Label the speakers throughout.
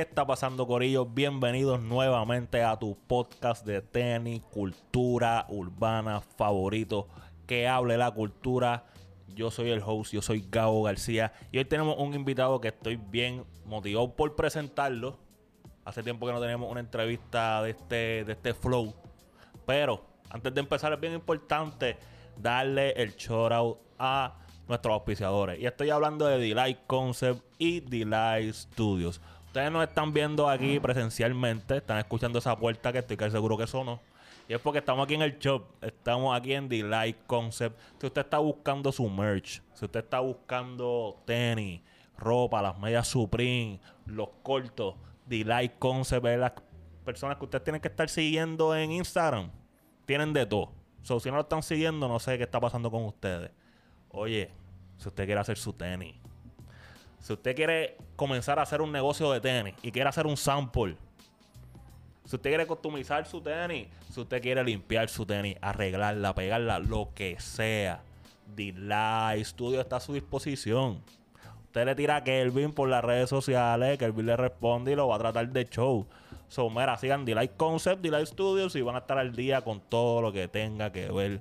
Speaker 1: ¿Qué está pasando, Corillo? Bienvenidos nuevamente a tu podcast de tenis, cultura urbana favorito. Que hable la cultura. Yo soy el host, yo soy Gabo García. Y hoy tenemos un invitado que estoy bien motivado por presentarlo. Hace tiempo que no tenemos una entrevista de este, de este flow. Pero antes de empezar, es bien importante darle el shout out a nuestros auspiciadores. Y estoy hablando de Delight Concept y Delight Studios. Ustedes nos están viendo aquí presencialmente, están escuchando esa puerta que estoy casi seguro que sonó. Y es porque estamos aquí en el shop, estamos aquí en Delight Concept. Si usted está buscando su merch, si usted está buscando tenis, ropa, las medias Supreme, los cortos, Delight Concept es las personas que ustedes tienen que estar siguiendo en Instagram. Tienen de todo. So, si no lo están siguiendo, no sé qué está pasando con ustedes. Oye, si usted quiere hacer su tenis, si usted quiere comenzar a hacer un negocio de tenis y quiere hacer un sample, si usted quiere customizar su tenis, si usted quiere limpiar su tenis, arreglarla, pegarla, lo que sea, Delight Studio está a su disposición. Usted le tira a Kelvin por las redes sociales, Kelvin le responde y lo va a tratar de show. So, mira, sigan Delight Concept, Delight Studios y van a estar al día con todo lo que tenga que ver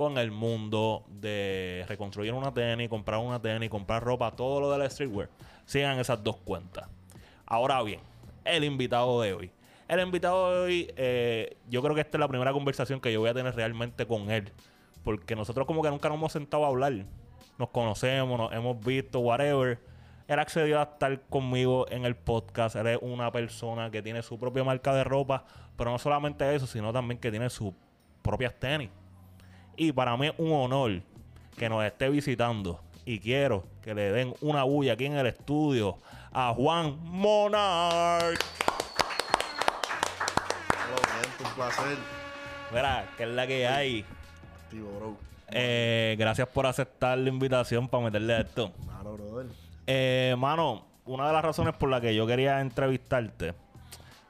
Speaker 1: con el mundo de reconstruir una tenis, comprar una tenis, comprar ropa, todo lo del streetwear. Sigan esas dos cuentas. Ahora bien, el invitado de hoy. El invitado de hoy, eh, yo creo que esta es la primera conversación que yo voy a tener realmente con él. Porque nosotros como que nunca nos hemos sentado a hablar. Nos conocemos, nos hemos visto, whatever. Él accedió a estar conmigo en el podcast. Él es una persona que tiene su propia marca de ropa. Pero no solamente eso, sino también que tiene sus propias tenis. Y para mí es un honor que nos esté visitando. Y quiero que le den una bulla aquí en el estudio a Juan Monarch.
Speaker 2: Un placer.
Speaker 1: Mira, que es la que hay.
Speaker 2: Activo, bro.
Speaker 1: Eh, gracias por aceptar la invitación para meterle a esto.
Speaker 2: Claro, brother.
Speaker 1: Eh, mano, una de las razones por la que yo quería entrevistarte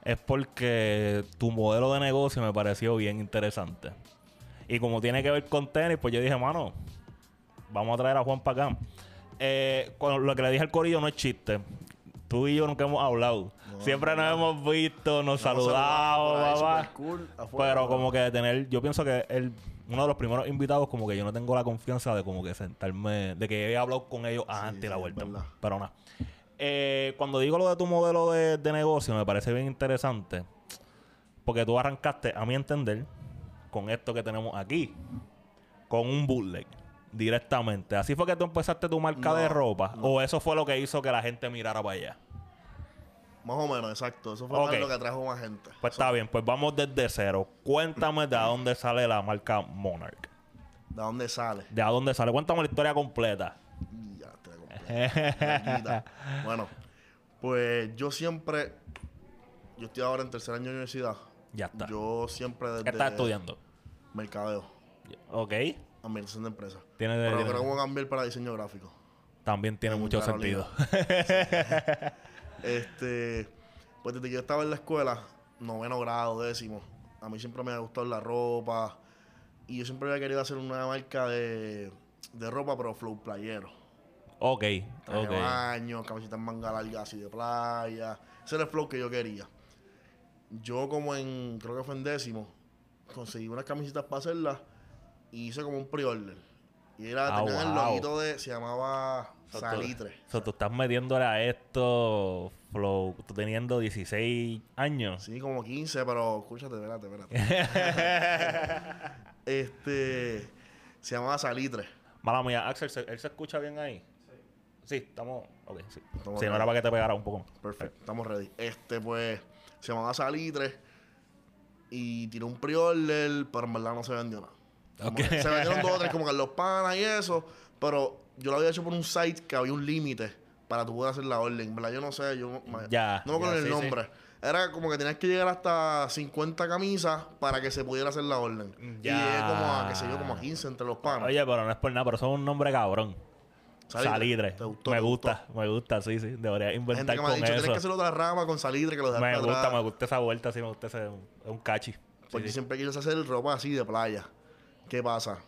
Speaker 1: es porque tu modelo de negocio me pareció bien interesante. Y como tiene que ver con tenis, pues yo dije, mano, vamos a traer a Juan para acá. Eh, con lo que le dije al corillo no es chiste. Tú y yo nunca hemos hablado. Siempre nos hemos visto, nos saludamos, papá.
Speaker 2: cool.
Speaker 1: Pero como que de tener, yo pienso que él, uno de los primeros invitados, como que yo no tengo la confianza de como que sentarme, de que he hablado con ellos antes de la vuelta. Pero nada. Eh, cuando digo lo de tu modelo de, de negocio, me parece bien interesante. Porque tú arrancaste, a mi entender, con esto que tenemos aquí. Con un bootleg. Directamente. ¿Así fue que tú empezaste tu marca
Speaker 2: No,
Speaker 1: de ropa? ¿O eso fue lo que hizo que la gente mirara para allá?
Speaker 2: Más o menos, exacto. Eso fue lo que trajo más gente.
Speaker 1: Pues está bien, pues vamos desde cero. Cuéntame de dónde sale la marca Monarch.
Speaker 2: ¿De dónde sale?
Speaker 1: ¿De dónde sale? Cuéntame la historia completa.
Speaker 2: Ya, te. Larguita. bueno, pues yo siempre... Yo estoy ahora en tercer año de universidad.
Speaker 1: Ya está.
Speaker 2: Yo siempre desde...
Speaker 1: ¿Qué estás estudiando?
Speaker 2: Mercadeo.
Speaker 1: Ok.
Speaker 2: Administración de empresas.
Speaker 1: Tiene de-
Speaker 2: Pero
Speaker 1: tiene-
Speaker 2: creo que voy a cambiar para diseño gráfico.
Speaker 1: También tiene
Speaker 2: En
Speaker 1: mucho
Speaker 2: Carolina.
Speaker 1: sentido.
Speaker 2: Este, pues desde que yo estaba en la escuela, noveno grado, décimo, a mí siempre me ha gustado la ropa. Y yo siempre había querido hacer una marca de, de ropa, pero flow playero.
Speaker 1: ok,
Speaker 2: Traje
Speaker 1: ok.
Speaker 2: baño, camisetas manga larga así de playa. Ese era el flow que yo quería. Yo como en, creo que fue en décimo, conseguí unas camisetas para hacerlas y hice como un pre-order. Y era,
Speaker 1: Ah,
Speaker 2: tenían el loguito de, se llamaba Salitre.
Speaker 1: O sea, tú estás metiéndole a esto, Flow, tú teniendo 16 años.
Speaker 2: Sí, como 15, pero escúchate, espérate, espérate. este se llamaba Salitre.
Speaker 1: Mala mía, Axel, ¿se- ¿él se escucha bien ahí? Sí, estamos. Ok, sí.
Speaker 2: Estamos
Speaker 1: sí, no era para que te pegara un poco.
Speaker 2: Perfecto, estamos ready. Este, pues, se llamaba Salitre. Y tiró un pre-order, pero en verdad no se vendió nada. Se vendieron dos o tres, como que los panas y eso. Pero yo lo había hecho por un site que había un límite para tú poder hacer la orden. En verdad, yo no sé, yo no-
Speaker 1: Ya,
Speaker 2: no me acuerdo el
Speaker 1: sí, sí.
Speaker 2: nombre. Era como que tenías que llegar hasta 50 camisas para que se pudiera hacer la orden. Y
Speaker 1: Ya.
Speaker 2: llegué como a, qué sé yo, como a 15 entre los panas.
Speaker 1: Oye, pero no es por nada, pero es un nombre cabrón.
Speaker 2: Salitre. ¿Te gustó?
Speaker 1: me
Speaker 2: ¿Te
Speaker 1: gusta, me gusta, sí, sí. Debería
Speaker 2: gente
Speaker 1: inventar
Speaker 2: que me ha
Speaker 1: con
Speaker 2: dicho, tienes que hacer otra rama con salitre que lo
Speaker 1: Me
Speaker 2: atrás.
Speaker 1: gusta, me gusta esa vuelta, sí, me gusta ese. Es un cachi.
Speaker 2: Porque
Speaker 1: Sí, sí.
Speaker 2: siempre quieres hacer ropa así de playa. ¿Qué pasa?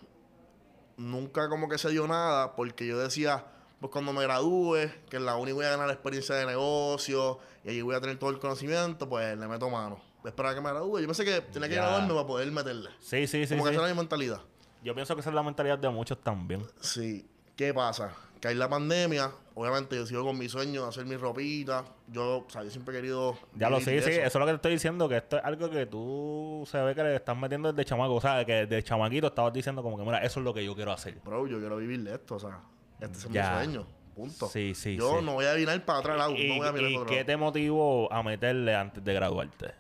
Speaker 2: Nunca como que se dio nada porque yo decía, pues cuando me gradúe, que en la uni voy a ganar experiencia de negocio y allí voy a tener todo el conocimiento, pues le meto mano. Esperar a que me gradúe. Yo pensé que tenía que
Speaker 1: Ya.
Speaker 2: graduarme para poder meterle.
Speaker 1: Sí, sí, sí.
Speaker 2: Como que
Speaker 1: sí.
Speaker 2: esa era mi mentalidad.
Speaker 1: Yo pienso que esa es la mentalidad de muchos también.
Speaker 2: Sí. ¿Qué pasa? Que hay la pandemia. Obviamente yo sigo con mi sueño de hacer mi ropita. Yo, o sea, yo siempre he querido...
Speaker 1: Ya lo sé, sí, eso es lo que te estoy diciendo, que esto es algo que tú se ve que le estás metiendo desde chamaco, o sea, que desde chamaquito estabas diciendo como que, mira, eso es lo que yo quiero hacer.
Speaker 2: Bro, yo quiero vivir de esto, o sea, este es
Speaker 1: Ya.
Speaker 2: mi sueño. Punto.
Speaker 1: Sí, sí,
Speaker 2: Yo
Speaker 1: sí.
Speaker 2: no voy a mirar para atrás lado.
Speaker 1: ¿Y,
Speaker 2: no voy a mirar
Speaker 1: y
Speaker 2: para
Speaker 1: qué
Speaker 2: atrás.
Speaker 1: te motivó a meterle antes de graduarte?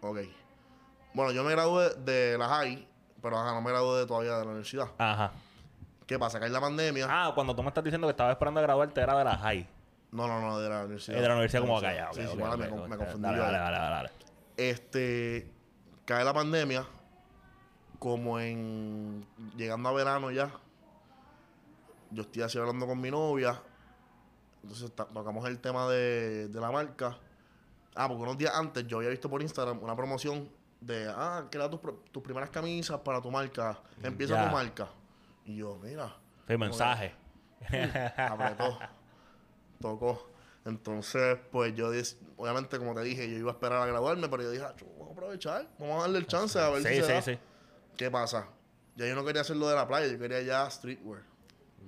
Speaker 2: Ok. Bueno, yo me gradué de la high, pero ajá, no me gradué todavía de la universidad.
Speaker 1: Ajá.
Speaker 2: ¿Qué pasa? Que hay la pandemia.
Speaker 1: Ah, cuando tú me estás diciendo que estabas esperando a graduarte era de la high.
Speaker 2: No, no, no, de la universidad.
Speaker 1: Es de la universidad como acá ya.
Speaker 2: Sí, sí,
Speaker 1: ok,
Speaker 2: mala,
Speaker 1: ok,
Speaker 2: me, confundí.
Speaker 1: Dale, dale, dale, dale.
Speaker 2: Este, cae la pandemia, como en, llegando a verano ya, yo estoy así hablando con mi novia, entonces tocamos el tema de, de la marca. Ah, porque unos días antes yo había visto por Instagram una promoción de, ah, crea tus, tus primeras camisas para tu marca, empieza tu marca. Y yo, mira,
Speaker 1: Sí, mensaje.
Speaker 2: apretó, tocó. Entonces, pues yo, obviamente, como te dije, yo iba a esperar a graduarme, pero yo dije, "Ah, vamos a aprovechar, vamos a darle el chance a ver si
Speaker 1: Sí,
Speaker 2: se
Speaker 1: sí,
Speaker 2: da".
Speaker 1: sí.
Speaker 2: ¿Qué pasa? Ya yo no quería hacerlo de la playa, yo quería ya streetwear.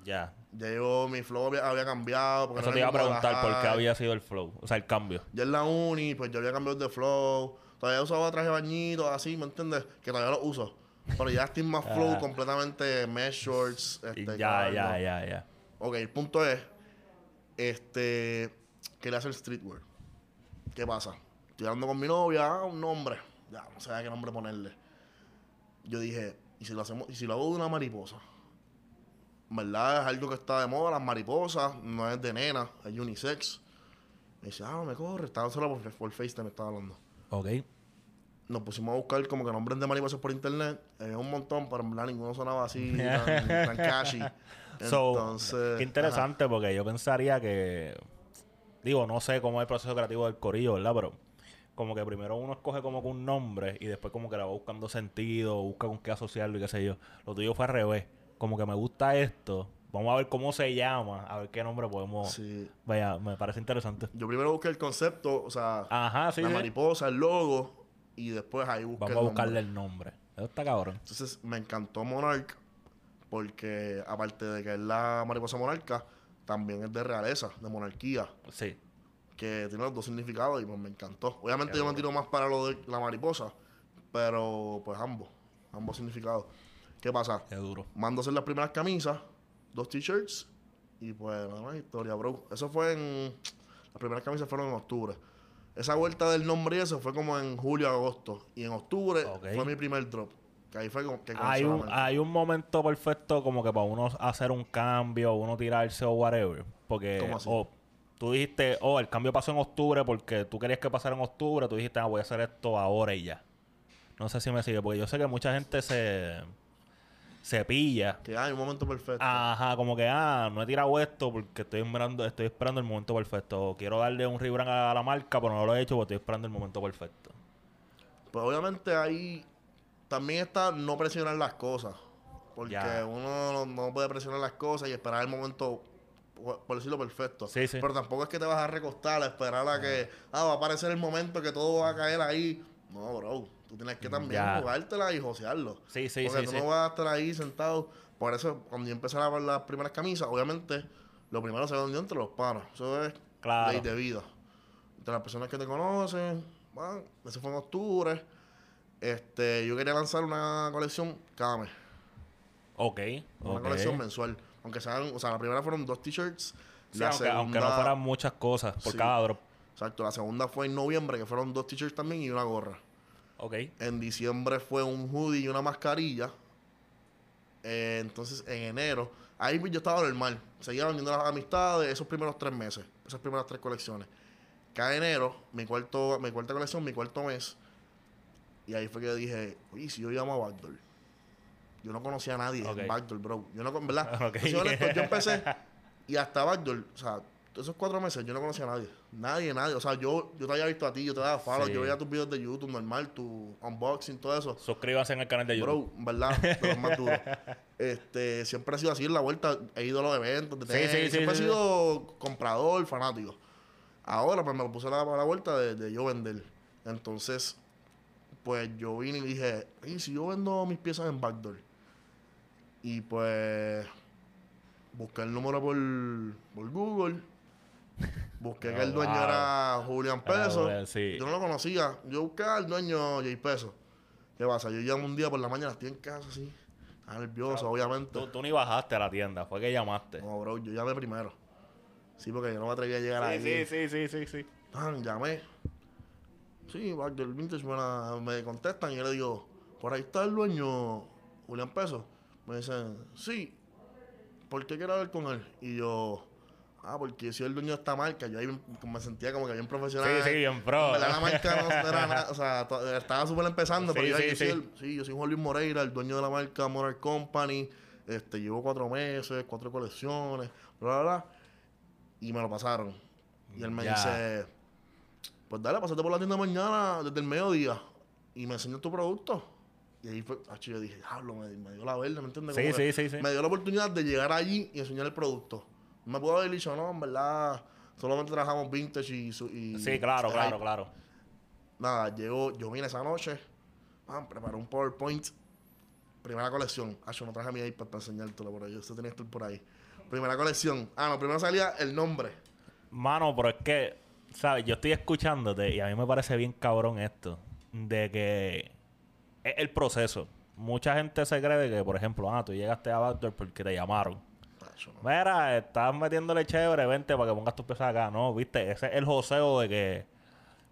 Speaker 1: Ya.
Speaker 2: Ya yo, mi flow había, había cambiado. Porque
Speaker 1: Eso
Speaker 2: no
Speaker 1: te iba a
Speaker 2: el
Speaker 1: preguntar por qué había sido el flow, o sea, el cambio.
Speaker 2: Ya en la uni, pues yo había cambiado de flow. Todavía usaba traje bañito, así, ¿me entiendes? Que todavía lo uso. Pero ya estoy más flow
Speaker 1: Ah.
Speaker 2: completamente mesh shorts. Este,
Speaker 1: ya, ya, ya, ya.
Speaker 2: Ok, el punto es, este, quería hacer streetwear. ¿Qué pasa? Estoy hablando con mi novia, ah, un nombre. Ya, no sé qué nombre ponerle. Yo dije, ¿y si lo hacemos, y si lo hago de una mariposa? ¿Verdad? Es algo que está de moda, las mariposas, no es de nena, es unisex. Me dice, ah, no me corre, estaba solo por, por FaceTime, me estaba hablando.
Speaker 1: Ok.
Speaker 2: Nos pusimos a buscar como que nombres de mariposas por internet. Había un montón, pero en verdad ninguno sonaba así, tan, tan catchy.
Speaker 1: So,
Speaker 2: Entonces,
Speaker 1: qué interesante porque yo pensaría que, digo, no sé cómo es el proceso creativo del corillo, ¿verdad? Pero como que primero uno escoge como que un nombre y después como que le va buscando sentido, busca con qué asociarlo y qué sé yo. Lo tuyo fue al revés. Como que me gusta esto, vamos a ver cómo se llama, a ver qué nombre podemos...
Speaker 2: Sí.
Speaker 1: Vaya, me parece interesante.
Speaker 2: Yo primero busqué el concepto, o sea,
Speaker 1: Ajá, sí,
Speaker 2: la
Speaker 1: sí.
Speaker 2: mariposa, el logo, y después ahí busqué
Speaker 1: Vamos a buscarle el nombre. Eso está cabrón.
Speaker 2: Entonces me encantó Monarch, porque aparte de que es la mariposa monarca, también es de realeza, de monarquía,
Speaker 1: Sí.
Speaker 2: que tiene los dos significados y pues me encantó. Obviamente
Speaker 1: Qué
Speaker 2: yo me tiro más para lo de la mariposa, pero pues ambos, ambos significados. ¿Qué pasa?
Speaker 1: Qué duro.
Speaker 2: Mando a hacer las primeras camisas, dos t-shirts y pues nada más historia, bro. Eso fue en... Las primeras camisas fueron en octubre. Esa vuelta del nombre y eso fue como en julio, agosto. Y en octubre fue mi primer drop. Que ahí fue como que
Speaker 1: Hay un, hay un momento perfecto como que para uno hacer un cambio, uno tirarse o whatever. Porque
Speaker 2: ¿Cómo así?
Speaker 1: o tú dijiste, oh, el cambio pasó en octubre porque tú querías que pasara en octubre, tú dijiste, ah, voy a hacer esto ahora y ya. No sé si me sigue, porque yo sé que mucha gente se, se pilla.
Speaker 2: Que hay un momento perfecto.
Speaker 1: Ajá, como que, ah, no he tirado esto porque estoy esperando, estoy esperando el momento perfecto. Quiero darle un rebrand a la marca, pero no lo he hecho porque estoy esperando el momento perfecto.
Speaker 2: Pues obviamente ahí también está no presionar las cosas. Porque
Speaker 1: Ya.
Speaker 2: uno no, puede presionar las cosas y esperar el momento, por por decirlo perfecto.
Speaker 1: Sí, sí.
Speaker 2: Pero tampoco es que te vas a recostar a esperar a que, ah, va a aparecer el momento que todo va a caer ahí. No, bro. Tú tienes que también
Speaker 1: Ya.
Speaker 2: jugártela y josearlo.
Speaker 1: Sí, sí,
Speaker 2: Porque
Speaker 1: sí,
Speaker 2: tú
Speaker 1: sí.
Speaker 2: no vas a estar ahí sentado. Por eso, cuando yo empecé a lavar las primeras camisas, obviamente, lo primero se vendió entre los panas. Eso es
Speaker 1: Claro.
Speaker 2: ley de vida. Entre las personas que te conocen, bueno, eso fue en octubre. Este, yo quería lanzar una colección cada mes.
Speaker 1: Ok,
Speaker 2: Una colección mensual. Aunque sean, o sea, la primera fueron dos t-shirts.
Speaker 1: Sí,
Speaker 2: la
Speaker 1: aunque, aunque no
Speaker 2: segunda-
Speaker 1: fueran muchas cosas por
Speaker 2: Sí.
Speaker 1: cada drop.
Speaker 2: Exacto, la segunda fue en noviembre, que fueron dos t-shirts también y una gorra.
Speaker 1: Ok.
Speaker 2: En diciembre fue un hoodie y una mascarilla. Eh, entonces, en enero, ahí yo estaba normal. Seguía vendiendo las amistades esos primeros tres meses, esas primeras tres colecciones. Cada enero, mi, cuarto, mi cuarta colección, mi cuarto mes. Y ahí fue que dije, oye, si yo llamo a Backdoor. Yo no conocía a nadie
Speaker 1: Ok.
Speaker 2: en Backdoor, bro. Yo no, verdad.
Speaker 1: Ok.
Speaker 2: te soy honesto, yo empecé y hasta Backdoor, o sea, esos cuatro meses yo no conocía a nadie. Nadie, nadie. O sea, yo, yo te había visto a ti, yo te daba follow,
Speaker 1: Sí.
Speaker 2: yo veía tus videos de YouTube normal, tu unboxing, todo eso.
Speaker 1: Suscríbanse en el canal de YouTube.
Speaker 2: Bro, verdad, de los más. Este, siempre he sido así en la vuelta. He ido a los eventos de
Speaker 1: Sí,
Speaker 2: tenis,
Speaker 1: sí, sí,
Speaker 2: Siempre he sido comprador, fanático. Ahora, pues me lo puse a la, a la vuelta de, de yo vender. Entonces, pues yo vine y dije, ¿y si yo vendo mis piezas en Backdoor? Y pues busqué el número por, por Google. Busqué que el dueño
Speaker 1: wow.
Speaker 2: era Julián
Speaker 1: Era
Speaker 2: Peso.
Speaker 1: Sí.
Speaker 2: Yo no lo conocía. Yo busqué al dueño Jay Peso. ¿Qué pasa? Yo llamo un día por la mañana, estoy en casa así. Estaba nervioso, obviamente.
Speaker 1: Tú, tú ni bajaste a la tienda, fue que llamaste.
Speaker 2: No, bro, yo llamé primero. Sí, porque yo no me atreví a llegar ahí.
Speaker 1: Sí, sí, sí, sí, sí, sí.
Speaker 2: Tan, llamé. Sí, Backdoor Vintage me, la- me contestan y yo le digo, por ahí está el dueño Julián Peso. Me dicen, sí, ¿por qué quiero hablar con él? Y yo, ah, porque yo soy el dueño de esta marca. Yo ahí me, sentía como que bien profesional.
Speaker 1: Sí, sí, bien pro.
Speaker 2: La marca no era nada, o sea, estaba súper empezando,
Speaker 1: Sí,
Speaker 2: pero yo,
Speaker 1: sí,
Speaker 2: yo soy
Speaker 1: sí.
Speaker 2: el- sí, yo soy Juan Luis Moreira, el dueño de la marca Moral Company. Este, llevo cuatro meses, cuatro colecciones, bla, bla, bla. Y me lo pasaron. Y él me dice, pues dale, pásate por la tienda mañana desde el mediodía y me enseñas tu producto. Y ahí fue, ach, yo dije, diablo, me, me dio la verde, ¿me entiendes?
Speaker 1: Sí, sí, sí, sí.
Speaker 2: Me dio la oportunidad de llegar allí y enseñar el producto. Me pudo haber dicho, no, en verdad, solamente trabajamos vintage y...
Speaker 1: Sí, claro, claro, claro.
Speaker 2: Nada, llegó, yo vine esa noche, pam, preparé un PowerPoint, primera colección. Ah, yo no traje mi iPad para enseñártelo por ahí, usted tenía estar por ahí. Primera colección. Ah, no, primero salía el nombre.
Speaker 1: Mano, pero es que, ¿sabes? Yo estoy escuchándote y a mí me parece bien cabrón esto. De que es el proceso. Mucha gente se cree de que, por ejemplo, ah, tú llegaste a Backdoor porque te llamaron.
Speaker 2: No.
Speaker 1: Mira, estás metiéndole chévere, vente para que pongas tus piezas acá. No, viste, ese es el joseo de que,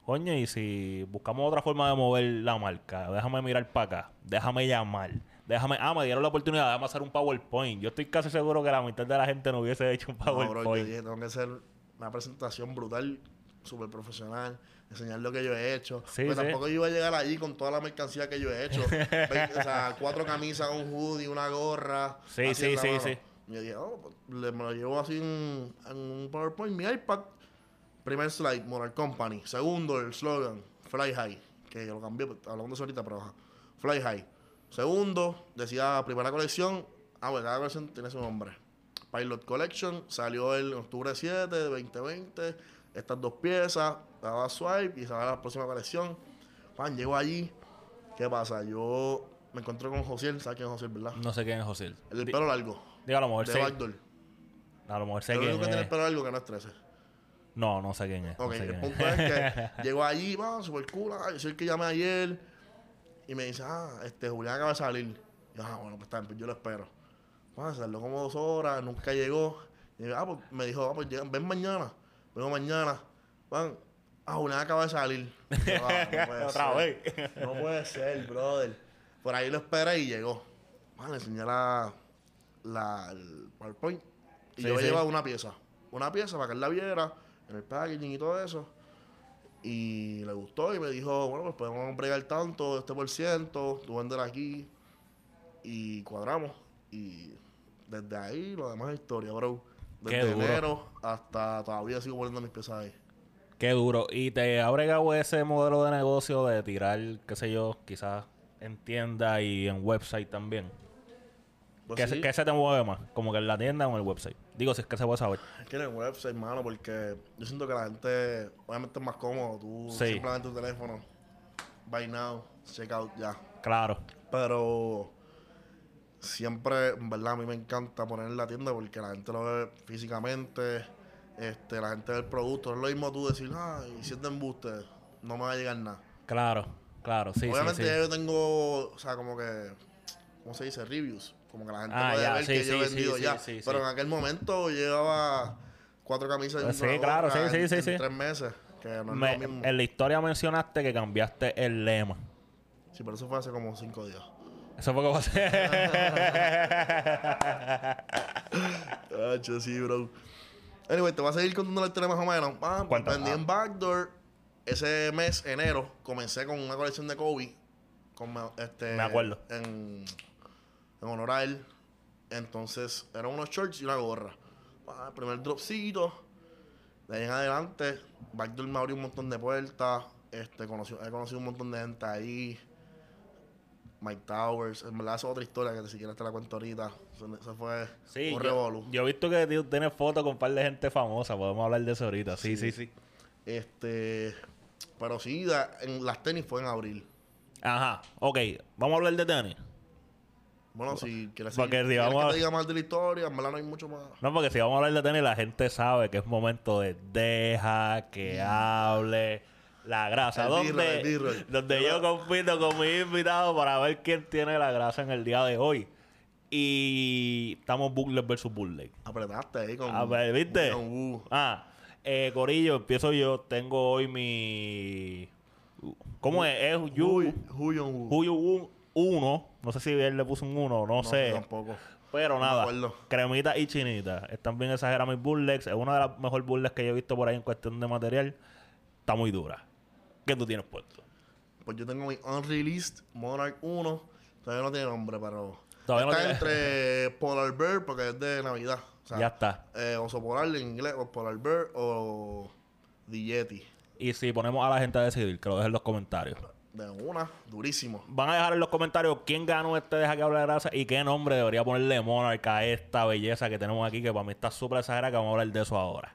Speaker 1: coño, y si buscamos otra forma de mover la marca, déjame mirar para acá, déjame llamar, déjame, ah, me dieron la oportunidad, déjame hacer un PowerPoint. Yo estoy casi seguro que la mitad de la gente no hubiese hecho un
Speaker 2: No, bro, yo
Speaker 1: PowerPoint.
Speaker 2: dije, tengo que hacer una presentación brutal, súper profesional, enseñar lo que yo he hecho.
Speaker 1: Sí,
Speaker 2: Pero
Speaker 1: sí.
Speaker 2: tampoco yo iba a llegar allí con toda la mercancía que yo he hecho. O sea, cuatro camisas, un hoodie, una gorra.
Speaker 1: Sí, sí, sí, sí.
Speaker 2: Y yo dije, oh, pues, le- me lo llevo así en, en un PowerPoint, mi iPad. Primer slide, Moral Company. Segundo, el slogan, Fly High. Que yo lo cambié, pues, hablamos de eso ahorita, pero ajá. Fly High. Segundo, decía primera colección. Ah, bueno, cada colección tiene su nombre. Pilot Collection salió el octubre 7 de 2020. Estas dos piezas, daba swipe y sale la próxima colección. Pan, llego allí. ¿Qué pasa? Yo me encontré con Josiel, ¿sabes quién es Josiel, verdad?
Speaker 1: No sé quién es José.
Speaker 2: El del pelo largo,
Speaker 1: Digo, a lo mejor
Speaker 2: de
Speaker 1: sé.
Speaker 2: Backdoor.
Speaker 1: A lo mejor sé
Speaker 2: El
Speaker 1: quién
Speaker 2: único que tiene
Speaker 1: es.
Speaker 2: el pelo largo que no es 13.
Speaker 1: No, no sé quién es. no
Speaker 2: Ok,
Speaker 1: sé
Speaker 2: el
Speaker 1: quién
Speaker 2: punto es que llego allí, va, super cool. ah, yo soy el que llamé ayer. Y me dice, ah, este Julián acaba de salir. Y yo, ah, bueno, pues está bien, pues yo lo espero. Bueno, tardó como dos horas, nunca llegó. Y yo, ah, pues me dijo, ah, pues llega- ven mañana. Vengo mañana. Van, ah, Julián acaba de salir. Y yo, ah, no puede
Speaker 1: Otra
Speaker 2: ser.
Speaker 1: vez.
Speaker 2: No puede ser, brother. Por ahí lo esperé y llegó. Bueno, le enseñé la, la, el PowerPoint. Y
Speaker 1: Sí,
Speaker 2: yo
Speaker 1: sí.
Speaker 2: llevaba una pieza. Una pieza para que él la viera, en el packaging y todo eso. Y le gustó y me dijo, bueno, pues podemos bregar tanto, este por ciento, tú vender aquí. Y cuadramos. Y desde ahí lo demás es historia, bro.
Speaker 1: Qué
Speaker 2: Desde
Speaker 1: duro.
Speaker 2: enero hasta todavía sigo poniendo mis piezas ahí.
Speaker 1: Qué duro. ¿Y te ha bregado ese modelo de negocio de tirar, qué sé yo, quizás en tienda y en website también?
Speaker 2: Pues
Speaker 1: ¿Qué,
Speaker 2: sí.
Speaker 1: se, qué se te mueve más? ¿Como que en la tienda o en el website? Digo, si es que se puede saber.
Speaker 2: Es que en el website, hermano, porque yo siento que la gente, obviamente es más cómodo. Tú
Speaker 1: Sí.
Speaker 2: simplemente tu teléfono, buy now, check out, ya.
Speaker 1: Claro.
Speaker 2: Pero siempre, en verdad, a mí me encanta poner en la tienda porque la gente lo ve físicamente, este, la gente ve el producto. No es lo mismo tú decir, ah, y si es de embuste, no me va a llegar nada.
Speaker 1: Claro. Claro. Sí,
Speaker 2: Obviamente
Speaker 1: sí.
Speaker 2: yo tengo, o sea, como que, ¿cómo se dice? Reviews. Como que la gente
Speaker 1: Ah,
Speaker 2: puede
Speaker 1: ya,
Speaker 2: ver
Speaker 1: sí,
Speaker 2: que yo he
Speaker 1: sí, sí,
Speaker 2: vendido
Speaker 1: sí,
Speaker 2: ya.
Speaker 1: sí,
Speaker 2: Pero
Speaker 1: sí.
Speaker 2: en aquel momento llevaba cuatro camisas y una
Speaker 1: sí, claro, sí, sí,
Speaker 2: en-
Speaker 1: sí,
Speaker 2: en
Speaker 1: sí.
Speaker 2: tres meses. Que no es
Speaker 1: Me-
Speaker 2: lo mismo.
Speaker 1: en la historia mencionaste que cambiaste el lema.
Speaker 2: Sí, pero eso fue hace como cinco días.
Speaker 1: Eso fue como
Speaker 2: Hacho, sí, bro. Anyway, te voy a seguir contando la historia más o menos. Ah, pues
Speaker 1: Cuéntame.
Speaker 2: vendí en Backdoor. Ese mes, enero, comencé con una colección de Kobe. Con, este,
Speaker 1: Me acuerdo.
Speaker 2: En, en honor a él. Entonces, eran unos shorts y una gorra. Ah, primer dropcito. De ahí en adelante, Backdoor me abrió un montón de puertas. Este, conocí- he conocido un montón de gente ahí. Mike Towers. En verdad, es otra historia que ni siquiera te la cuento ahorita. Eso, fue
Speaker 1: Sí,
Speaker 2: un
Speaker 1: yo,
Speaker 2: revolú.
Speaker 1: yo he visto que tú tienes fotos con un par de gente famosa. Podemos hablar de eso ahorita. Sí, sí, sí.
Speaker 2: Este, pero sí, en las tenis fue en abril.
Speaker 1: Ajá. Ok. Vamos a hablar de tenis.
Speaker 2: Bueno, si quieres,
Speaker 1: Porque si vamos
Speaker 2: que te diga más de la historia, en verdad no hay mucho más.
Speaker 1: No, porque si vamos a hablar de tenis, la gente sabe que es momento de deja que hable la grasa.
Speaker 2: El
Speaker 1: donde yo compito con mi invitado para ver quién tiene la grasa en el día de hoy. Y estamos Butler versus Burley.
Speaker 2: Apretaste ahí con.
Speaker 1: A ver, ¿viste?
Speaker 2: con.
Speaker 1: Ah, eh, Corillo, empiezo yo. Tengo hoy mi. ¿Cómo es? Es Yu.
Speaker 2: Wu.
Speaker 1: Huyu 1. No sé si él le puso un 1, no,
Speaker 2: No,
Speaker 1: sé.
Speaker 2: Tampoco.
Speaker 1: Pero
Speaker 2: No
Speaker 1: nada, cremita y chinita. Están bien exageradas mis bullets. Es una de las mejores bullets que yo he visto por ahí en cuestión de material. Está muy dura. ¿Qué tú tienes puesto?
Speaker 2: Pues yo tengo mi Unreleased Monarch 1. Todavía no tiene nombre, pero.
Speaker 1: Todavía no
Speaker 2: está
Speaker 1: tiene-
Speaker 2: entre Polar Bear, porque es de Navidad. O sea,
Speaker 1: ya está.
Speaker 2: eh, oso polar en inglés, o Polar Bear, o The Yeti.
Speaker 1: Y si ponemos a la gente a decidir, que lo dejen en los comentarios.
Speaker 2: De una, durísimo.
Speaker 1: Van a dejar en los comentarios quién ganó este Deja que hable de grasa y qué nombre debería ponerle Monarch a esta belleza que tenemos aquí, que para mí está súper exagerada, que vamos a hablar de eso ahora.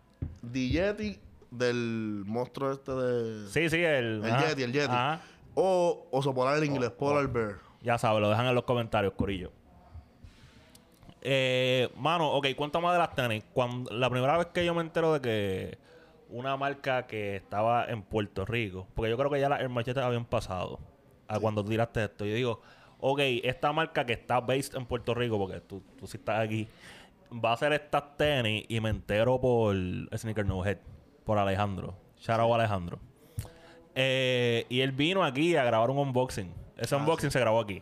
Speaker 2: The Yeti del monstruo este de.
Speaker 1: Sí, sí, el...
Speaker 2: El
Speaker 1: ajá,
Speaker 2: Yeti, el Yeti.
Speaker 1: ajá.
Speaker 2: O oso polar en inglés, Polar Bear.
Speaker 1: Ya sabes, lo dejan en los comentarios, Corillo. Eh, mano, ok, cuéntame de las tenis. Cuando, la primera vez que yo me entero de que una marca que estaba en Puerto Rico, porque yo creo que ya las Air Machetes habían pasado a cuando tú tiraste esto. Yo digo, ok, esta marca que está based en Puerto Rico, porque tú, tú sí estás aquí, va a hacer estas tenis y me entero por Sneaker No Head, por Alejandro. Shout out Alejandro. Eh, y él vino aquí a grabar un unboxing. Ese
Speaker 2: Ah,
Speaker 1: unboxing se grabó aquí.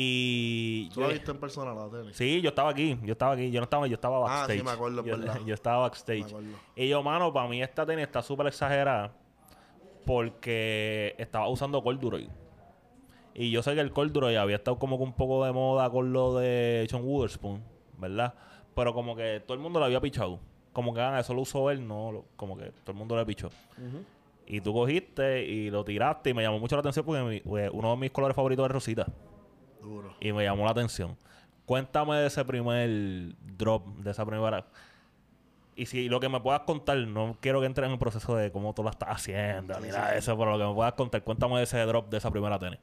Speaker 1: Y
Speaker 2: ¿Tú
Speaker 1: yo-
Speaker 2: la viste en persona la tenis?
Speaker 1: sí, yo estaba aquí, yo estaba aquí, yo no estaba, yo estaba
Speaker 2: Ah,
Speaker 1: backstage.
Speaker 2: sí, me acuerdo,
Speaker 1: yo,
Speaker 2: verdad.
Speaker 1: yo estaba backstage. Y yo, mano, para mí esta tenis está súper exagerada porque estaba usando corduroy. Y yo sé que el corduroy había estado como que un poco de moda con lo de John Witherspoon, ¿verdad? Pero como que todo el mundo lo había pichado. Como que ah, eso lo usó él, no, lo- como que todo el mundo lo pichó.
Speaker 2: Ujú.
Speaker 1: Y tú cogiste y lo tiraste y me llamó mucho la atención porque mi- uno de mis colores favoritos es rosita.
Speaker 2: Duro.
Speaker 1: Y me llamó la atención. Cuéntame de ese primer drop, de esa primera. Y si lo que me puedas contar, no quiero que entres en el proceso de cómo tú lo estás haciendo,
Speaker 2: Sí,
Speaker 1: ni
Speaker 2: sí,
Speaker 1: nada de eso, pero lo que me puedas contar, cuéntame de ese drop de esa primera tenis.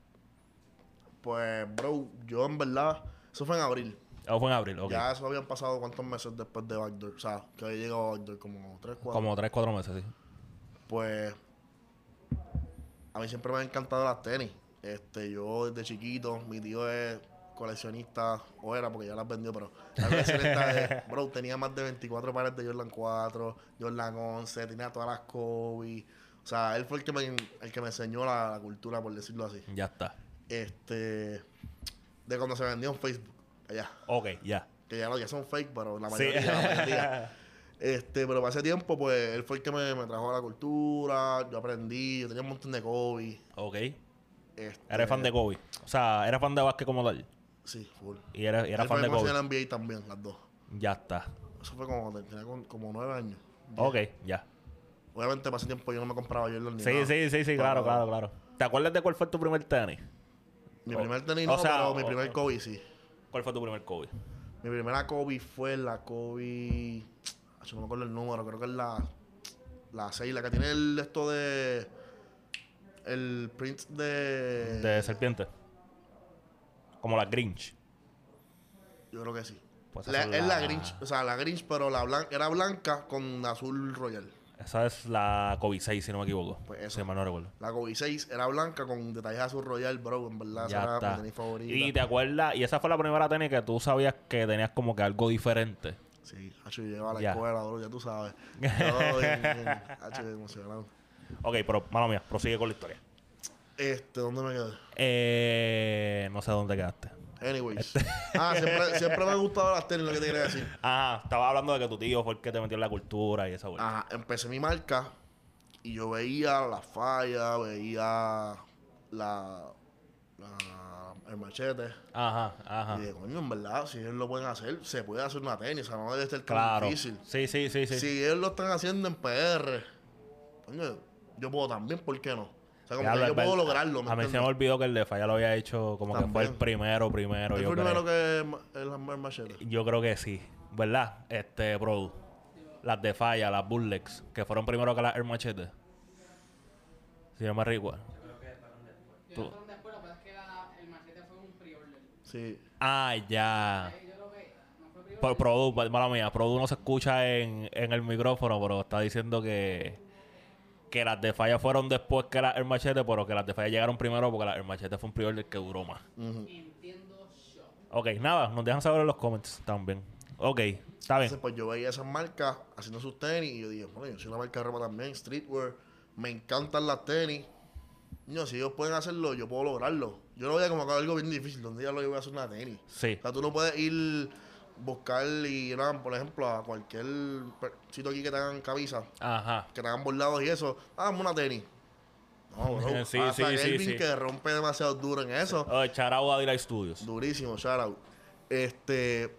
Speaker 2: Pues, bro, yo en verdad, eso fue en abril.
Speaker 1: Eso fue en abril, ok.
Speaker 2: Ya eso habían pasado cuántos meses después de Backdoor. O sea, que había llegado Backdoor, como 3, 4.
Speaker 1: Como 3, 4 meses, sí.
Speaker 2: Pues, a mí siempre me han encantado las tenis. Este, yo desde chiquito, mi tío es coleccionista, o era porque ya las vendió, pero la coleccionista de, bro, tenía más de 24 pares de Jordan 4, Jordan 11, tenía todas las Kobe. O sea, él fue el que me, el que me enseñó la, la cultura, por decirlo así.
Speaker 1: Ya está.
Speaker 2: Este, de cuando se vendió en Facebook, allá.
Speaker 1: Ok, ya.
Speaker 2: Que ya no, ya son fake, pero la
Speaker 1: Sí.
Speaker 2: mayoría, la mayoría. Este, pero para ese tiempo, pues, él fue el que me, me trajo a la cultura, yo aprendí, yo tenía un montón de Kobe.
Speaker 1: ok.
Speaker 2: Este,
Speaker 1: Eres fan de Kobe. O sea, eres fan de básquet como tal.
Speaker 2: Sí, full.
Speaker 1: Y eres, y
Speaker 2: Él
Speaker 1: fan de Kobe.
Speaker 2: la NBA también, las dos.
Speaker 1: Ya está.
Speaker 2: Eso fue como, tenía como, como nueve años.
Speaker 1: Ok, ya.
Speaker 2: Obviamente, para ese tiempo yo no me compraba Jordan ni
Speaker 1: Sí,
Speaker 2: nada.
Speaker 1: sí, sí, sí, claro, claro, claro. ¿Te acuerdas de cuál fue tu primer tenis?
Speaker 2: Mi
Speaker 1: O-
Speaker 2: primer tenis
Speaker 1: o
Speaker 2: no,
Speaker 1: sea,
Speaker 2: pero mi primer Kobe sí.
Speaker 1: ¿Cuál fue tu primer Kobe?
Speaker 2: Mi primera Kobe fue la Kobe. ah, Yo no me acuerdo el número, creo que es la. La 6, la que tiene el esto de. El print de.
Speaker 1: De serpiente. Como la Grinch.
Speaker 2: Yo creo que sí.
Speaker 1: Pues
Speaker 2: La-
Speaker 1: es
Speaker 2: la
Speaker 1: la-
Speaker 2: Grinch, o sea, la Grinch, pero la blan- era blanca con azul royal.
Speaker 1: Esa es la Kobe 6, si no me equivoco.
Speaker 2: Pues eso.
Speaker 1: Si mal no recuerdo.
Speaker 2: La Kobe 6 era blanca con detalles azul royal, bro. En verdad,
Speaker 1: Ya
Speaker 2: esa era mi tenis favorita.
Speaker 1: Y te acuerdas, y esa fue la primera tenis que tú sabías que tenías como que algo diferente.
Speaker 2: Sí, Hacho, yo llevaba a la escuela, bro, ya tú sabes. Yo, bien, bien, Hacho, emocionado.
Speaker 1: Ok, pero, mala mía, prosigue con la historia.
Speaker 2: Este, ¿dónde me quedé?
Speaker 1: Eh, no sé dónde quedaste.
Speaker 2: Anyways.
Speaker 1: Este.
Speaker 2: Ah, siempre, siempre me han gustado las tenis, lo que te quería decir.
Speaker 1: Ajá, estaba hablando de que tu tío fue el que te metió en la cultura y esa vuelta.
Speaker 2: Ajá, empecé mi marca y yo veía la falla, veía la, la- el machete.
Speaker 1: Ajá, ajá.
Speaker 2: Y de coño, en verdad, si ellos lo pueden hacer, se puede hacer una tenis, o sea, no debe ser tan
Speaker 1: Claro.
Speaker 2: difícil.
Speaker 1: Sí, sí, sí, sí.
Speaker 2: Si ellos lo están haciendo en PR, coño, yo puedo también, ¿por qué no? O sea, como que
Speaker 1: lo-
Speaker 2: yo puedo
Speaker 1: ver-
Speaker 2: lograrlo, ¿me
Speaker 1: A mí se me olvidó que el de Falla lo había hecho como que fue el
Speaker 2: También.
Speaker 1: primero, primero.
Speaker 2: ¿Él
Speaker 1: Yo
Speaker 2: fue
Speaker 1: creo.
Speaker 2: primero que el, el machete?
Speaker 1: Yo creo que sí, ¿verdad? Este, bro. Las de Falla, las Bullets, que fueron primero que las Air Machete. Si no me recuerdo.
Speaker 3: Yo no fueron después, lo que pasa es que la- el machete fue un pre-order.
Speaker 2: Sí.
Speaker 1: Ah, ya.
Speaker 3: Ahí yo lo que no fue pre-order.
Speaker 1: Por Produ, mala mía, Produ no se escucha en, en el micrófono, pero está diciendo que, que las de Falla fueron después que las Air Machete, pero que las de Falla llegaron primero porque las Air Machete fue un pre-order que duró más.
Speaker 2: Ujú.
Speaker 3: Entiendo yo.
Speaker 1: Ok, nada, nos dejan saber en los comments también. Ok, está bien.
Speaker 2: Entonces, pues yo veía esas marcas haciendo sus tenis y yo dije, bueno, yo soy una marca de ropa también, streetwear, me encantan las tenis. No, si ellos pueden hacerlo, yo puedo lograrlo. Yo lo veía como algo bien difícil, donde ya lo yo voy a hacer una tenis.
Speaker 1: Sí.
Speaker 2: O sea, tú no puedes ir buscar y ir, a, por ejemplo, a cualquier sitio aquí que te hagan camisas,
Speaker 1: Ajá.
Speaker 2: que te hagan bordados y eso, dame una tenis. No, bro.
Speaker 1: Sí,
Speaker 2: Hasta
Speaker 1: sí, sí,
Speaker 2: Kelvin
Speaker 1: sí.
Speaker 2: que rompe demasiado duro en eso.
Speaker 1: Oh, Charao a Delight Studios.
Speaker 2: Durísimo, out. Este,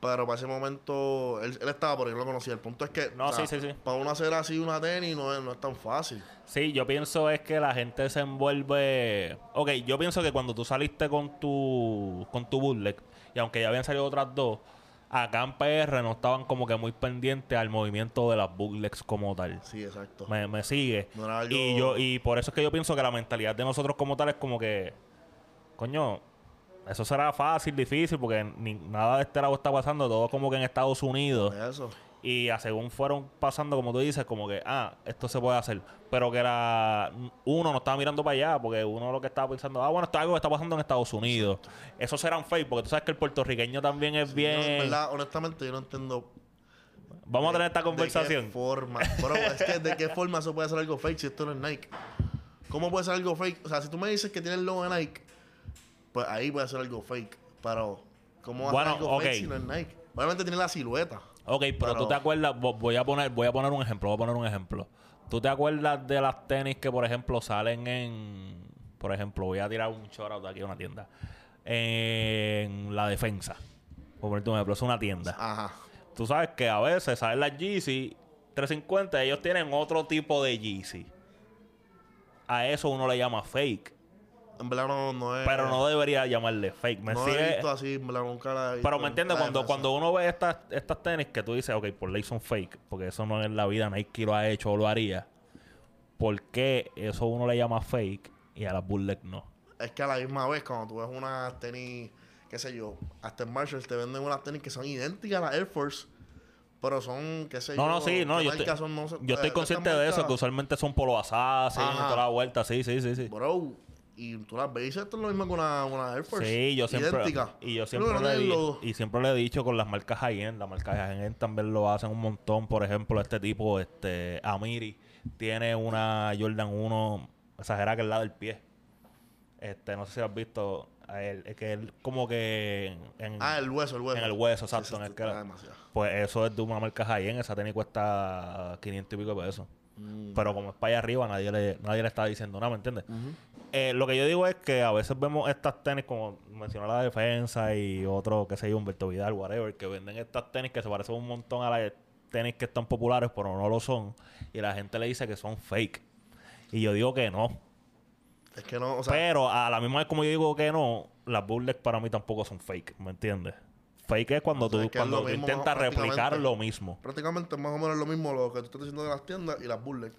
Speaker 2: pero para ese momento, él, él estaba porque yo lo conocía. El punto es que,
Speaker 1: No, sí, sí, sí.
Speaker 2: para uno hacer así una tenis no es, no es tan fácil.
Speaker 1: Sí, yo pienso es que la gente se envuelve. Ok, yo pienso que cuando tú saliste con tu con tu bootleg, y aunque ya habían salido otras dos, acá en PR no estaban como que muy pendientes al movimiento de las bootlegs como tal.
Speaker 2: Sí, exacto.
Speaker 1: Me, me sigue.
Speaker 2: No era algo-
Speaker 1: Y yo y por eso es que yo pienso que la mentalidad de nosotros como tal es como que, coño, eso será fácil, difícil, porque ni, nada de este lado está pasando, todo como que en Estados Unidos.
Speaker 2: Eso.
Speaker 1: Y a según fueron pasando, como tú dices, como que, ah, esto se puede hacer. Pero que era. Uno no estaba mirando para allá, porque uno lo que estaba pensando, ah, bueno, esto es algo que está pasando en Estados Unidos. Esos serán fake, porque tú sabes que el puertorriqueño también es
Speaker 2: en
Speaker 1: bien.
Speaker 2: verdad, honestamente, yo no entiendo.
Speaker 1: Vamos a tener esta
Speaker 2: de qué
Speaker 1: conversación.
Speaker 2: forma. Bro, es que de qué forma eso puede ser algo fake si esto no es Nike. ¿Cómo puede ser algo fake? O sea, si tú me dices que tiene el logo de Nike, pues ahí puede ser algo fake. Pero, ¿cómo va
Speaker 1: Bueno,
Speaker 2: a ser algo fake si no es Nike? Obviamente tiene la silueta.
Speaker 1: Ok, pero,
Speaker 2: Pero-
Speaker 1: tú te acuerdas, vo- voy a poner, voy a poner un ejemplo, voy a poner un ejemplo. ¿Tú te acuerdas de las tenis que, por ejemplo, salen en, por ejemplo, voy a tirar un shoutout de aquí a una tienda, en la defensa? Por ponerte un ejemplo, es una tienda.
Speaker 2: Ajá.
Speaker 1: Tú sabes que a veces salen las Yeezy 350, ellos tienen otro tipo de Yeezy. A eso uno le llama fake.
Speaker 2: En verdad no, no es.
Speaker 1: Pero no debería llamarle fake. ¿Me
Speaker 2: no he
Speaker 1: sigue?
Speaker 2: visto así, en verdad nunca la he visto
Speaker 1: Pero me
Speaker 2: en
Speaker 1: entiendes, cuando, cuando uno ve estas, estas tenis que tú dices, ok, por ley son fake, porque eso no es la vida, Nike lo ha hecho o lo haría. ¿Por qué eso uno le llama fake y a las Bullet no?
Speaker 2: Es que a la misma vez, cuando tú ves unas tenis, qué sé yo, hasta en Marshall te venden unas tenis que son idénticas a las Air Force, pero son, qué sé
Speaker 1: No,
Speaker 2: yo.
Speaker 1: no, sí, no, yo estoy,
Speaker 2: son, no sé,
Speaker 1: yo estoy
Speaker 2: eh,
Speaker 1: consciente de eso, que usualmente son polo
Speaker 2: Ajá.
Speaker 1: toda la vuelta, sí, sí, sí, sí.
Speaker 2: Bro, y tú las ves esto es lo mismo que una, una Air Force.
Speaker 1: Sí, yo siempre,
Speaker 2: Idéntica.
Speaker 1: y yo siempre
Speaker 2: no
Speaker 1: le, y siempre le he dicho con las marcas high-end, las marcas high-end también lo hacen un montón. Por ejemplo, este tipo, este Amiri, tiene una Jordan 1 exagerada que es la del pie. Este, no sé si has visto, a él, es que él como que en,
Speaker 2: Ah, el hueso, el hueso.
Speaker 1: en el hueso, exacto.
Speaker 2: sí,
Speaker 1: en el que pues eso es de una marca high-end, esa tenis cuesta 500 y pico de pesos. Pero como es para allá arriba, nadie le, nadie le está diciendo nada, ¿me entiendes? Eh, lo que yo digo es que a veces vemos estas tenis, como mencionó la defensa y otro, que sé yo, Humberto Vidal, whatever, que venden estas tenis que se parecen un montón a las tenis que están populares, pero no lo son. Y la gente le dice que son fake. Y yo digo que no.
Speaker 2: Es que no, o sea,
Speaker 1: pero a la misma vez como yo digo que no, las Burlex para mí tampoco son fake, ¿me entiendes? Fake es cuando
Speaker 2: O sea,
Speaker 1: tú,
Speaker 2: es que es
Speaker 1: cuando
Speaker 2: lo
Speaker 1: tú
Speaker 2: mismo,
Speaker 1: intentas replicar lo mismo.
Speaker 2: prácticamente más o menos lo mismo lo que tú estás diciendo de las tiendas y las burles.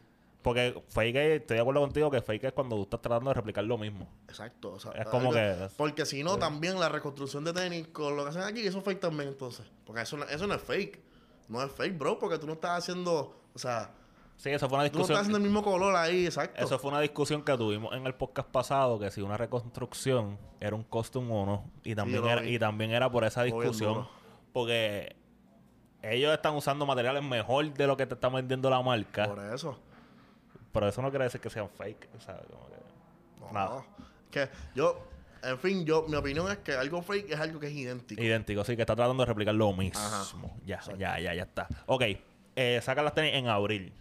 Speaker 1: Porque fake es, estoy de acuerdo contigo que fake es cuando tú estás tratando de replicar lo mismo.
Speaker 2: Exacto. O sea,
Speaker 1: Es como que-
Speaker 2: Porque si no, también la reconstrucción de tenis con lo que hacen aquí, eso es fake también entonces. Porque eso, no- eso no es fake. No es fake, bro, porque tú no estás haciendo, o sea,
Speaker 1: Sí, eso fue una
Speaker 2: tú no estás
Speaker 1: discusión.
Speaker 2: haciendo el mismo color ahí, exacto.
Speaker 1: Eso fue una discusión que tuvimos en el podcast pasado, que si una reconstrucción era un costume o no. Y también, era, y también era por esa discusión. Porque ellos están usando materiales mejor de lo que te está vendiendo la marca.
Speaker 2: Por eso.
Speaker 1: Pero eso no quiere decir que sean fake. sea, como que-
Speaker 2: No.
Speaker 1: Nada.
Speaker 2: Que yo, en fin, yo, mi opinión es que algo fake es algo que es idéntico.
Speaker 1: Idéntico, sí, que está tratando de replicar lo mismo.
Speaker 2: Ajá.
Speaker 1: Ya, ya, ya, ya está. Ok, eh, sacan las tenis en abril.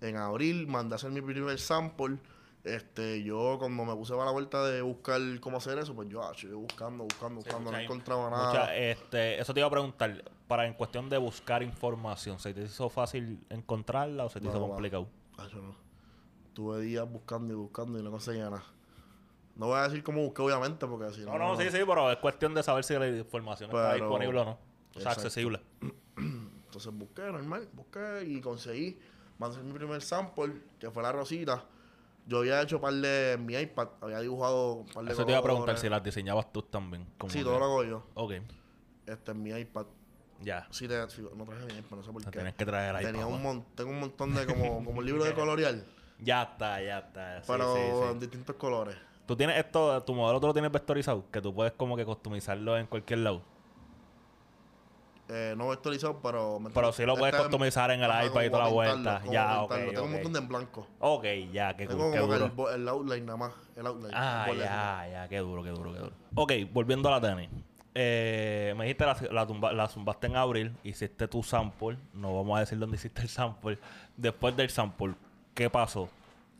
Speaker 2: En abril mandé a hacer mi primer sample. Este, yo cuando me puse para la vuelta de buscar cómo hacer eso, pues yo, ah, buscando, buscando, buscando, no
Speaker 1: mucha-
Speaker 2: encontraba nada.
Speaker 1: Mucha, este, eso te iba a preguntar, para en cuestión de buscar información, ¿se te hizo fácil encontrarla o se te
Speaker 2: No,
Speaker 1: hizo complicado?
Speaker 2: Ah, no. Tuve días buscando y buscando y no conseguía nada. No voy a decir cómo busqué, obviamente, porque si no.
Speaker 1: No, no, sí, sí, pero es cuestión de saber si la información está
Speaker 2: Pero-
Speaker 1: disponible o no. O sea,
Speaker 2: Exacto.
Speaker 1: accesible.
Speaker 2: Entonces busqué, normal, busqué y conseguí. Mandé mi primer sample, que fue la rosita. Yo había hecho un par de en mi iPad, había dibujado un par de
Speaker 1: Eso te iba a preguntar si las diseñabas tú también. como
Speaker 2: Sí,
Speaker 1: que-
Speaker 2: todo lo hago yo.
Speaker 1: Ok,
Speaker 2: Este en mi iPad.
Speaker 1: ya.
Speaker 2: Sí, te- sí, no traje mi iPad, no sé por qué.
Speaker 1: Tienes que traer.
Speaker 2: Tenía
Speaker 1: papá.
Speaker 2: un mon- tengo un montón de como, como un libro de colorear,
Speaker 1: Ya está, ya está. Sí,
Speaker 2: pero
Speaker 1: sí, sí.
Speaker 2: en distintos colores.
Speaker 1: Tú tienes esto, tu modelo tú lo tienes vectorizado, que tú puedes como que customizarlo en cualquier lado.
Speaker 2: Eh, no vectorizado, pero... me-
Speaker 1: Pero sí lo puedes
Speaker 2: está en-
Speaker 1: customizar en el iPad y toda la vuelta. Ya, ok.
Speaker 2: Tengo un montón de en blanco.
Speaker 1: Ok, ya, qué,
Speaker 2: Tengo
Speaker 1: qué
Speaker 2: como que el,
Speaker 1: duro.
Speaker 2: el outline nada más. El outline.
Speaker 1: Ah,
Speaker 2: el
Speaker 1: ya, ya, qué duro, qué duro, qué duro. Ok, volviendo a la tenis. Eh, me dijiste la, la, tumba- la zumbaste en abril, hiciste tu sample. No vamos a decir dónde hiciste el sample. Después del sample, ¿qué pasó?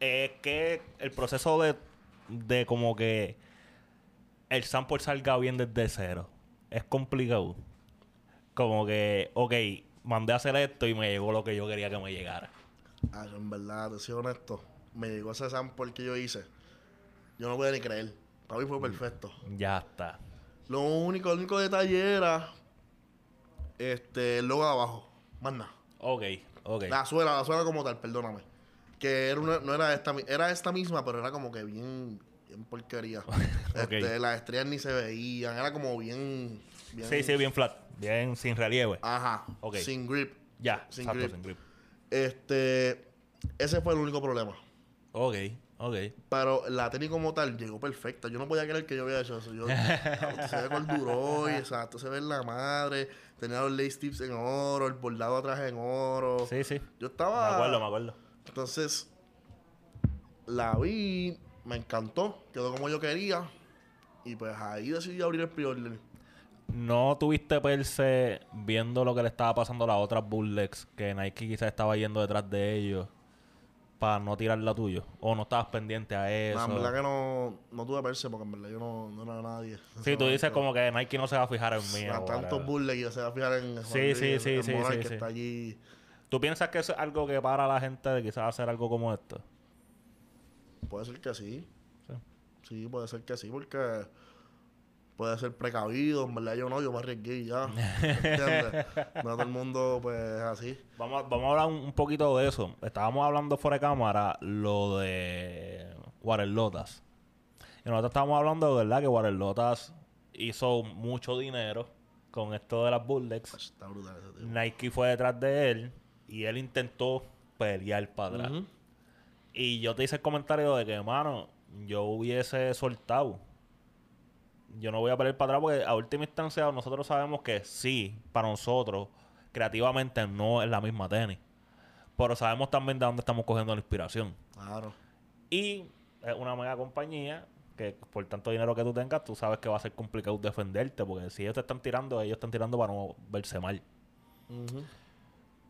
Speaker 1: Eh, que el proceso de, de como que el sample salga bien desde cero es complicado. Como que, ok, mandé a hacer esto y me llegó lo que yo quería que me llegara.
Speaker 2: Ah, yo en verdad, te soy honesto. Me llegó ese sample que yo hice. Yo no podía ni creer. Para mí
Speaker 1: Mm.
Speaker 2: fue perfecto.
Speaker 1: Ya está.
Speaker 2: Lo único, el único detalle era este, el logo de abajo. Más nada.
Speaker 1: Ok, ok.
Speaker 2: La suela, la suela como tal, perdóname. Que era una- no era esta, era esta misma, pero era como que bien, bien porquería. este, las estrellas ni se veían, era como bien, bien
Speaker 1: Sí, sí, bien flat. Bien sin relieve.
Speaker 2: Ajá.
Speaker 1: Ok.
Speaker 2: Sin grip.
Speaker 1: ya,
Speaker 2: sin
Speaker 1: exacto,
Speaker 2: grip.
Speaker 1: sin grip.
Speaker 2: Este, ese fue el único problema.
Speaker 1: Ok, ok.
Speaker 2: Pero la tenis como tal llegó perfecta. Yo no podía creer que yo había hecho eso. Yo, se ve corduroy, exacto. Se ve en la madre. Tenía los lace tips en oro, el bordado atrás en oro.
Speaker 1: Sí, sí.
Speaker 2: Yo
Speaker 1: Me
Speaker 2: estaba...
Speaker 1: acuerdo, me acuerdo.
Speaker 2: Entonces, la vi, me encantó, quedó como yo quería. Y pues ahí decidí abrir el pre-order.
Speaker 1: ¿No tuviste perse viendo lo que le estaba pasando a las otras Bullets que Nike quizás estaba yendo detrás de ellos para no tirar la tuya? ¿O no estabas pendiente a eso?
Speaker 2: Nah, en verdad que no, no tuve perse porque en verdad yo no, no era nadie.
Speaker 1: Sí, tú dices como que Nike no se va a fijar en mí.
Speaker 2: A tantos que se va a fijar en
Speaker 1: Sí, sí, sí, sí, sí,
Speaker 2: que
Speaker 1: sí.
Speaker 2: está allí.
Speaker 1: ¿Tú piensas que eso es algo que para la gente de quizás hacer algo como esto?
Speaker 2: Puede ser que sí.
Speaker 1: Sí.
Speaker 2: Sí, puede ser que sí, porque puede ser precavido. En verdad yo no, yo me arriesgué y ya. ¿Entiendes? no todo el mundo pues es así.
Speaker 1: Vamos, a- vamos a hablar un, un poquito de eso. Estábamos hablando fuera de cámara lo de Waterlotas. Y nosotros estábamos hablando de verdad que Waterlotas hizo mucho dinero con esto de las Bullets.
Speaker 2: Está brutal ese tío.
Speaker 1: Nike fue detrás de él y él intentó pelear para atrás. Y yo te hice el comentario de que, mano, yo hubiese soltado. Yo no voy a pelear para atrás porque a última instancia nosotros sabemos que sí, para nosotros, creativamente no es la misma tenis. Pero sabemos también de dónde estamos cogiendo la inspiración.
Speaker 2: Claro.
Speaker 1: Y es una mega compañía que por tanto dinero que tú tengas, tú sabes que va a ser complicado defenderte. Porque si ellos te están tirando, ellos están tirando para no verse mal.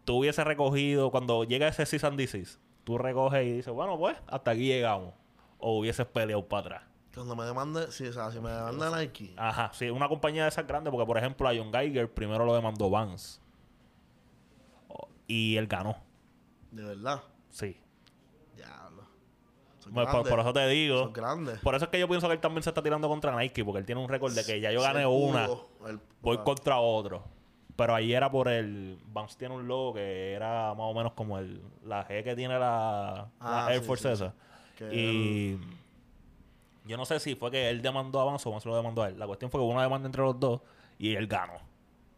Speaker 1: Tú hubieses recogido, cuando llega ese season disease, tú recoges y dices, bueno, pues hasta aquí llegamos. O hubieses peleado para atrás.
Speaker 2: Cuando me demande, sí, o sea, si me demanda Nike,
Speaker 1: Ajá, sí, una compañía de esas grandes, porque por ejemplo a John Geiger primero lo demandó Vance. Y él ganó,
Speaker 2: de verdad,
Speaker 1: sí.
Speaker 2: diablo.
Speaker 1: Pues, por, eso te digo.
Speaker 2: Son grandes.
Speaker 1: Por eso es que yo pienso que él también se está tirando contra Nike, porque él tiene un récord de que ya yo gané una,
Speaker 2: el-
Speaker 1: voy
Speaker 2: ah,
Speaker 1: contra otro. Pero ahí era por el. Vance tiene un logo que era más o menos como el la G que tiene la, la
Speaker 2: Ah,
Speaker 1: Air
Speaker 2: sí,
Speaker 1: Force
Speaker 2: sí,
Speaker 1: esa.
Speaker 2: que
Speaker 1: Y yo no sé si fue que él demandó a Vance o Vance lo demandó a él. La cuestión fue que hubo una demanda entre los dos y él ganó.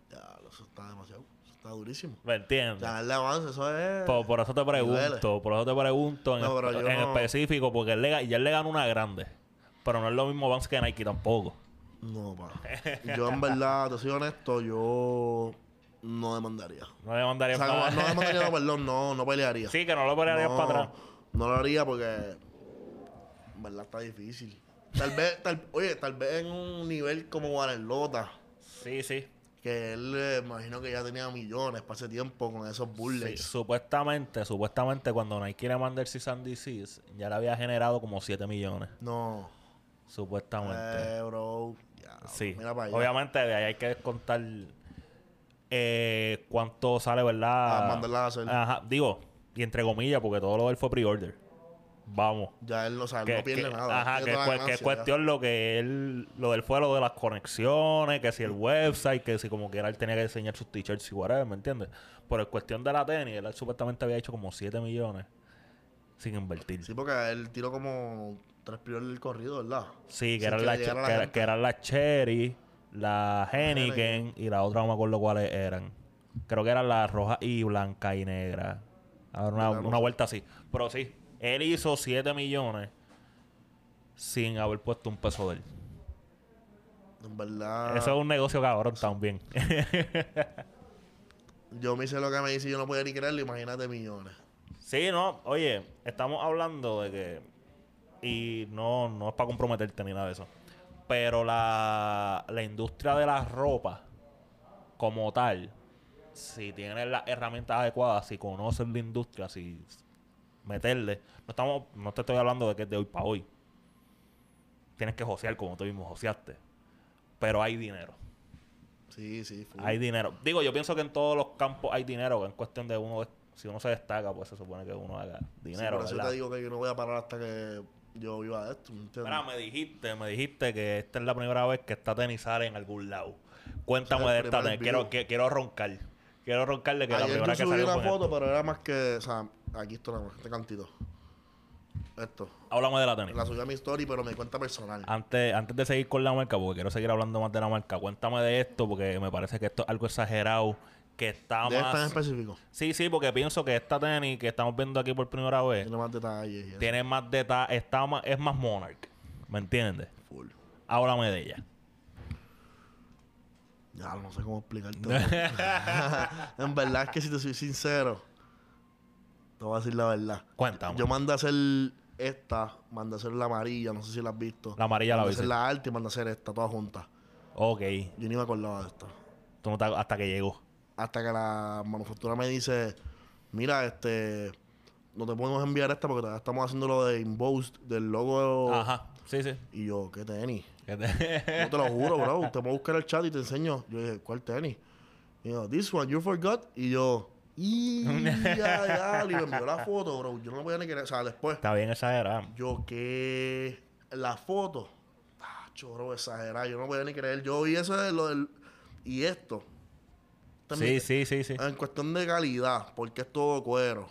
Speaker 2: Diablo, eso está demasiado. Eso está durísimo.
Speaker 1: ¿Me entiendes?
Speaker 2: Ganarle avance, eso es.
Speaker 1: Por, por eso te pregunto, por eso te pregunto en,
Speaker 2: No, no-
Speaker 1: específico, porque él le, ya él le ganó una grande. Pero no es lo mismo Vance que Nike tampoco.
Speaker 2: No, pa. Yo, en verdad, te soy honesto, yo no demandaría.
Speaker 1: No le mandaría
Speaker 2: O sea,
Speaker 1: para-
Speaker 2: no demandaría, no, perdón, no, no pelearía.
Speaker 1: Sí, que no lo pelearías
Speaker 2: no,
Speaker 1: para atrás.
Speaker 2: No lo haría porque. En verdad está difícil. Tal vez, tal, oye, tal vez en un nivel como Guarelota.
Speaker 1: Sí, sí.
Speaker 2: Que él, eh, imagino que ya tenía millones para ese tiempo con esos
Speaker 1: Sí,
Speaker 2: bullets.
Speaker 1: supuestamente, supuestamente cuando Nike le mandó el and Desist, ya le había generado como 7 millones.
Speaker 2: No.
Speaker 1: Supuestamente.
Speaker 2: Eh, bro.
Speaker 1: Sí.
Speaker 2: Mira para allá.
Speaker 1: Obviamente de ahí hay que descontar eh, cuánto sale, ¿verdad?
Speaker 2: A mandarla a hacer.
Speaker 1: Ajá. Digo, y entre comillas, porque todo lo de él fue pre-order. Vamos.
Speaker 2: Ya él no sabe,
Speaker 1: Que,
Speaker 2: no pierde
Speaker 1: que-
Speaker 2: nada.
Speaker 1: Ajá, que, es
Speaker 2: ya.
Speaker 1: cuestión lo que él, lo del fue lo de las conexiones, que si el website, que si como quiera él tenía que diseñar sus t-shirts y whatever, ¿me entiendes? Pero en cuestión de la tenis, él supuestamente había hecho como 7 millones sin invertir.
Speaker 2: Sí, porque él tiró como tres priores del corrido, ¿verdad?
Speaker 1: Sí, que eran las
Speaker 2: la
Speaker 1: que eran Cherry, la Heineken
Speaker 2: Heineken.
Speaker 1: y la otra no me acuerdo cuáles eran. Creo que eran las roja y blanca y negra. Una,
Speaker 2: Mira, no
Speaker 1: una vuelta así. Pero sí, él hizo 7 millones sin haber puesto un peso de él.
Speaker 2: En verdad.
Speaker 1: Eso es un negocio cabrón también.
Speaker 2: Yo me hice lo que me dice y yo no podía ni creerlo, imagínate millones.
Speaker 1: sí, no, oye, estamos hablando de que. Y no, no es para comprometerte ni nada de eso. Pero la, la industria de la ropa, como tal, si tienes las herramientas adecuadas, si conoces la industria, si meterle. No estamos, no te estoy hablando de que es de hoy para hoy. Tienes que josear como tú mismo joseaste. Pero hay dinero.
Speaker 2: Sí, sí. full.
Speaker 1: Hay dinero. Digo, yo pienso que en todos los campos hay dinero. En cuestión de uno, si uno se destaca, pues se supone que uno haga
Speaker 2: Sí,
Speaker 1: dinero.
Speaker 2: por eso
Speaker 1: ¿verdad?
Speaker 2: te digo que yo no voy a parar hasta que yo viva de esto. ¿me entiendes?
Speaker 1: Mira, me dijiste, me dijiste que esta es la primera vez que esta tenis sale en algún lado. Cuéntame de esta tenis. Quiero, que- quiero roncar. Quiero roncarle que la
Speaker 2: Ayer
Speaker 1: primera
Speaker 2: yo
Speaker 1: que
Speaker 2: subí
Speaker 1: salió
Speaker 2: una foto,
Speaker 1: esto.
Speaker 2: pero era más que. O sea, aquí está nada más, este cantito. Esto.
Speaker 1: Háblame de la tenis.
Speaker 2: La subí a mi story, pero mi cuenta personal.
Speaker 1: Antes, antes de seguir con la marca, porque quiero seguir hablando más de la marca, cuéntame de esto, porque me parece que esto es algo exagerado, que está
Speaker 2: esta en
Speaker 1: más...
Speaker 2: específico.
Speaker 1: Sí, sí, porque pienso que esta tenis que estamos viendo aquí por primera vez
Speaker 2: Tiene más detalles.
Speaker 1: tiene más detalles, está más, es más Monarch, ¿me entiendes?
Speaker 2: Full.
Speaker 1: Háblame de ella.
Speaker 2: Ya, no sé cómo explicarte. en verdad es que si te soy sincero, te voy a decir la verdad.
Speaker 1: Cuéntame.
Speaker 2: Yo mandé a hacer esta, mandé a hacer la amarilla, no sé si la has visto.
Speaker 1: La amarilla la
Speaker 2: mandé a hacer la alta y mandé a hacer esta, todas juntas.
Speaker 1: Ok,
Speaker 2: Yo ni me acordaba de esto.
Speaker 1: tú no te- hasta que llegó.
Speaker 2: Hasta que la manufactura me dice, mira, este, no te podemos enviar esta porque estamos haciendo lo de embossed del logo.
Speaker 1: Ajá, sí, sí.
Speaker 2: Y yo, ¿qué tenis?
Speaker 1: Que te-
Speaker 2: No te lo juro, bro. Te voy a buscar el chat y te enseño. Yo dije, ¿cuál tenis? Y yo, this one, you forgot. Y yo, y ya, ya. Y me envió la foto, bro. Yo no lo voy a ni querer. O sea, después,
Speaker 1: Está bien exagerado.
Speaker 2: yo que la foto, tacho, bro, exagerada. Yo no voy a ni creer. Yo vi eso de lo del. Y esto.
Speaker 1: Sí, sí, sí, sí.
Speaker 2: En cuestión de calidad, porque es todo cuero.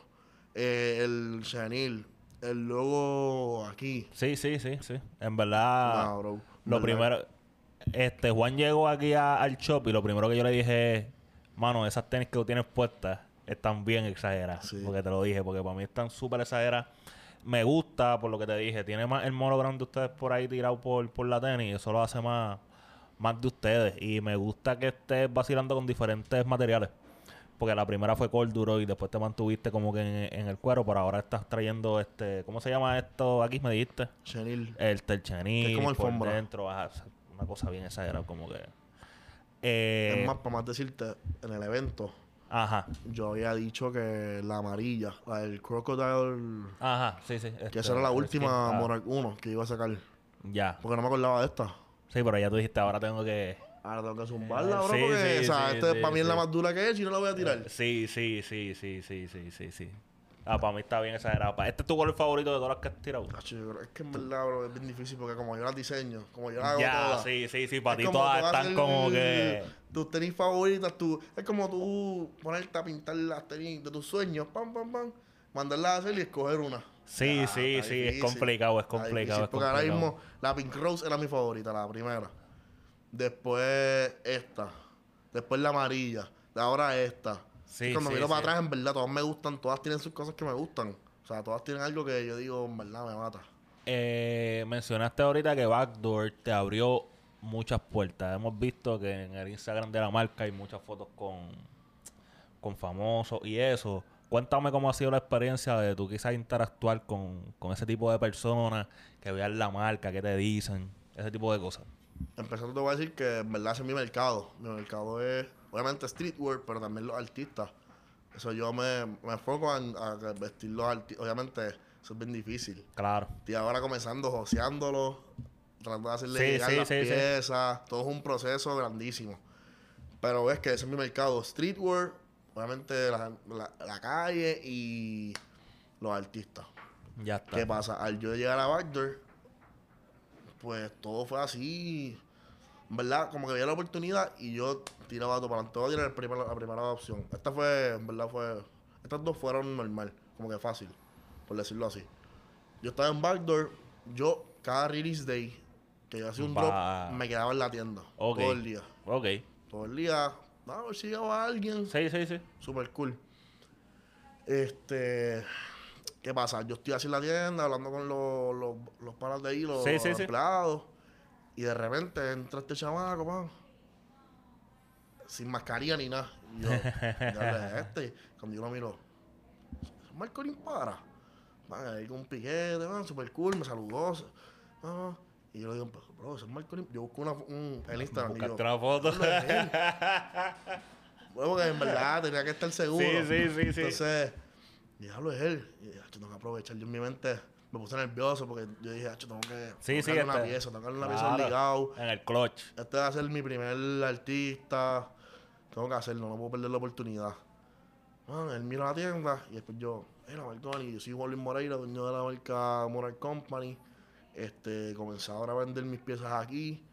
Speaker 2: Eh, el chenil, el logo aquí.
Speaker 1: Sí, sí, sí, sí. En verdad,
Speaker 2: bro.
Speaker 1: lo
Speaker 2: ¿Verdad?
Speaker 1: primero... Este, Juan llegó aquí a- al shop y lo primero que yo le dije es... Mano, esas tenis que tú tienes puestas están bien exageradas.
Speaker 2: Sí.
Speaker 1: Porque te lo dije, porque para mí están súper exageradas. Me gusta, por lo que te dije, tiene más el monogram de ustedes por ahí tirado por, por la tenis. Eso lo hace más, más de ustedes. Y me gusta que estés vacilando con diferentes materiales. Porque la primera fue corduro y después te mantuviste como que en, en el cuero, pero ahora estás trayendo este, ¿cómo se llama esto? Aquí me dijiste.
Speaker 2: Chenil.
Speaker 1: El terchenil
Speaker 2: Es como alfombra.
Speaker 1: dentro, ajá, una cosa bien exagerada como que. Eh,
Speaker 2: es más, para más decirte, en el evento,
Speaker 1: Ajá,
Speaker 2: yo había dicho que la amarilla, la del Crocodile,
Speaker 1: ajá, sí, sí.
Speaker 2: que
Speaker 1: este,
Speaker 2: esa era la última
Speaker 1: ah,
Speaker 2: Monarch 1 que iba a sacar.
Speaker 1: Ya.
Speaker 2: Porque no me acordaba de esta.
Speaker 1: Sí, pero ya tú dijiste, ahora tengo que.
Speaker 2: Ahora tengo que zumbarla,
Speaker 1: Eh,
Speaker 2: bro,
Speaker 1: sí,
Speaker 2: porque
Speaker 1: sí,
Speaker 2: o sea,
Speaker 1: sí,
Speaker 2: este para mí es la más dura que es y no la voy a tirar.
Speaker 1: Sí, sí, sí, sí, sí, sí, sí, sí. Ah, para mí está bien exagerado. Este es tu color favorito de todas las que has tirado.
Speaker 2: Tacho, yo creo- es que en verdad, bro, es bien difícil porque como yo las diseño, como yo las hago
Speaker 1: Ya,
Speaker 2: todas.
Speaker 1: sí, sí, sí. Para ti todas están como que.
Speaker 2: Tus tenis favoritas, tú, es como tú ponerte a pintar las tenis de tus sueños, pam, pam, pam, mandarlas a hacer y escoger una.
Speaker 1: Sí, sí, sí, es complicado, es complicado, es
Speaker 2: porque ahora mismo la Pink Rose era mi favorita, la primera. Después esta. Después la amarilla. Ahora esta.
Speaker 1: Sí,
Speaker 2: cuando
Speaker 1: sí,
Speaker 2: miro para
Speaker 1: sí.
Speaker 2: atrás, en verdad, todas me gustan. Todas tienen sus cosas que me gustan. O sea, todas tienen algo que yo digo, en verdad, me mata.
Speaker 1: Eh, mencionaste ahorita que Backdoor te abrió muchas puertas. Hemos visto que en el Instagram de la marca hay muchas fotos con, con famosos y eso. Cuéntame cómo ha sido la experiencia de tú quizás interactuar con, con ese tipo de personas, que vean la marca, que te dicen, ese tipo de cosas.
Speaker 2: empezando te voy a decir que en verdad ese es mi mercado. Mi mercado es, obviamente, streetwear, pero también los artistas. Eso yo me, me enfoco en, a vestir los artistas. Obviamente, eso es bien difícil.
Speaker 1: Claro.
Speaker 2: Estoy ahora comenzando joseándolo, tratando de hacerle
Speaker 1: Sí,
Speaker 2: llegar
Speaker 1: sí,
Speaker 2: las
Speaker 1: sí, sí.
Speaker 2: piezas. Todo es un proceso grandísimo. Pero ves que ese es mi mercado. Streetwear, obviamente la, la- la calle y los artistas.
Speaker 1: Ya está.
Speaker 2: ¿Qué pasa? Al yo llegar a Backdoor, pues todo fue así. En ¿Verdad? Como que había la oportunidad y yo tiraba todo para adelante. Voy a tirar el primer- la primera opción. Esta fue, en verdad, fue. Estas dos fueron normal, como que fácil, por decirlo así. Yo estaba en Backdoor, yo, cada release day, que yo hacía un
Speaker 1: Va.
Speaker 2: drop, me quedaba en la tienda.
Speaker 1: Ok.
Speaker 2: Todo el día.
Speaker 1: Ok.
Speaker 2: Todo el día. Ver si llegaba alguien.
Speaker 1: Sí, sí, sí.
Speaker 2: Super cool. Este. ¿Qué pasa? Yo estoy así en la tienda hablando con los, los, los panas de ahí, los,
Speaker 1: Sí, sí,
Speaker 2: los
Speaker 1: sí.
Speaker 2: empleados. Y de repente entra este chamaco, man. Sin mascarilla ni nada. Y yo, ya es este. Cuando yo lo miro, ¿es Marco para? Man, ahí con un piquete, man, super cool, me saludó. ah, y yo le digo, bro, ese es Marco Yo busco una, un, el Instagram. y yo,
Speaker 1: una foto.
Speaker 2: Bueno, porque en verdad tenía que estar seguro.
Speaker 1: Sí, sí, sí, sí.
Speaker 2: Entonces, diablo es él. Y dije, "Acho, tengo que aprovechar. Yo en mi mente me puse nervioso porque yo dije, "Acho, tengo que
Speaker 1: Sí, sí,
Speaker 2: tocarle una
Speaker 1: este-
Speaker 2: pieza, tocarle una pieza obligado.
Speaker 1: En el clutch.
Speaker 2: Este va a ser mi primer artista. Tengo que hacerlo, no puedo perder la oportunidad. Man, él mira la tienda y después yo, mira, Marconi, yo soy Juan Luis Moreira, dueño de la marca Moral Company. Este, comencé ahora a vender mis piezas aquí.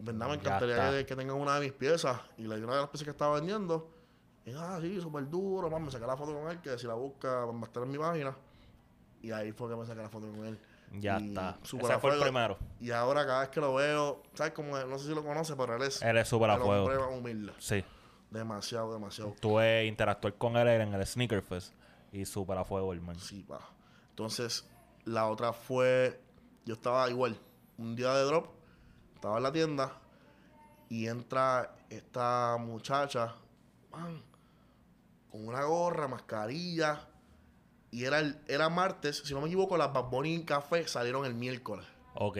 Speaker 2: Y verdad me encantaría que, que tengan una de mis piezas. Y le di una de las piezas que estaba vendiendo. Y ah, sí, súper duro, man, me saqué la foto con él, que si la busca va a estar en mi página. Y ahí fue que me saqué la foto con él.
Speaker 1: Ya
Speaker 2: Y
Speaker 1: está. Ese fue el primero.
Speaker 2: Y ahora cada vez que lo veo, ¿sabes? Como, no sé si lo conoce, pero él es
Speaker 1: Él es súper a fuego.
Speaker 2: humilde.
Speaker 1: Sí.
Speaker 2: Demasiado, demasiado.
Speaker 1: Tuve interactuar con él en el Sneaker Fest. Y súper a fuego, el man.
Speaker 2: Sí, pa. Entonces, la otra fue. Yo estaba igual. Un día de drop. Estaba en la tienda. Y entra esta muchacha. man, con una gorra, mascarilla. Y era, el- era martes. Si no me equivoco, las Bad Bunny Café salieron el miércoles.
Speaker 1: Ok.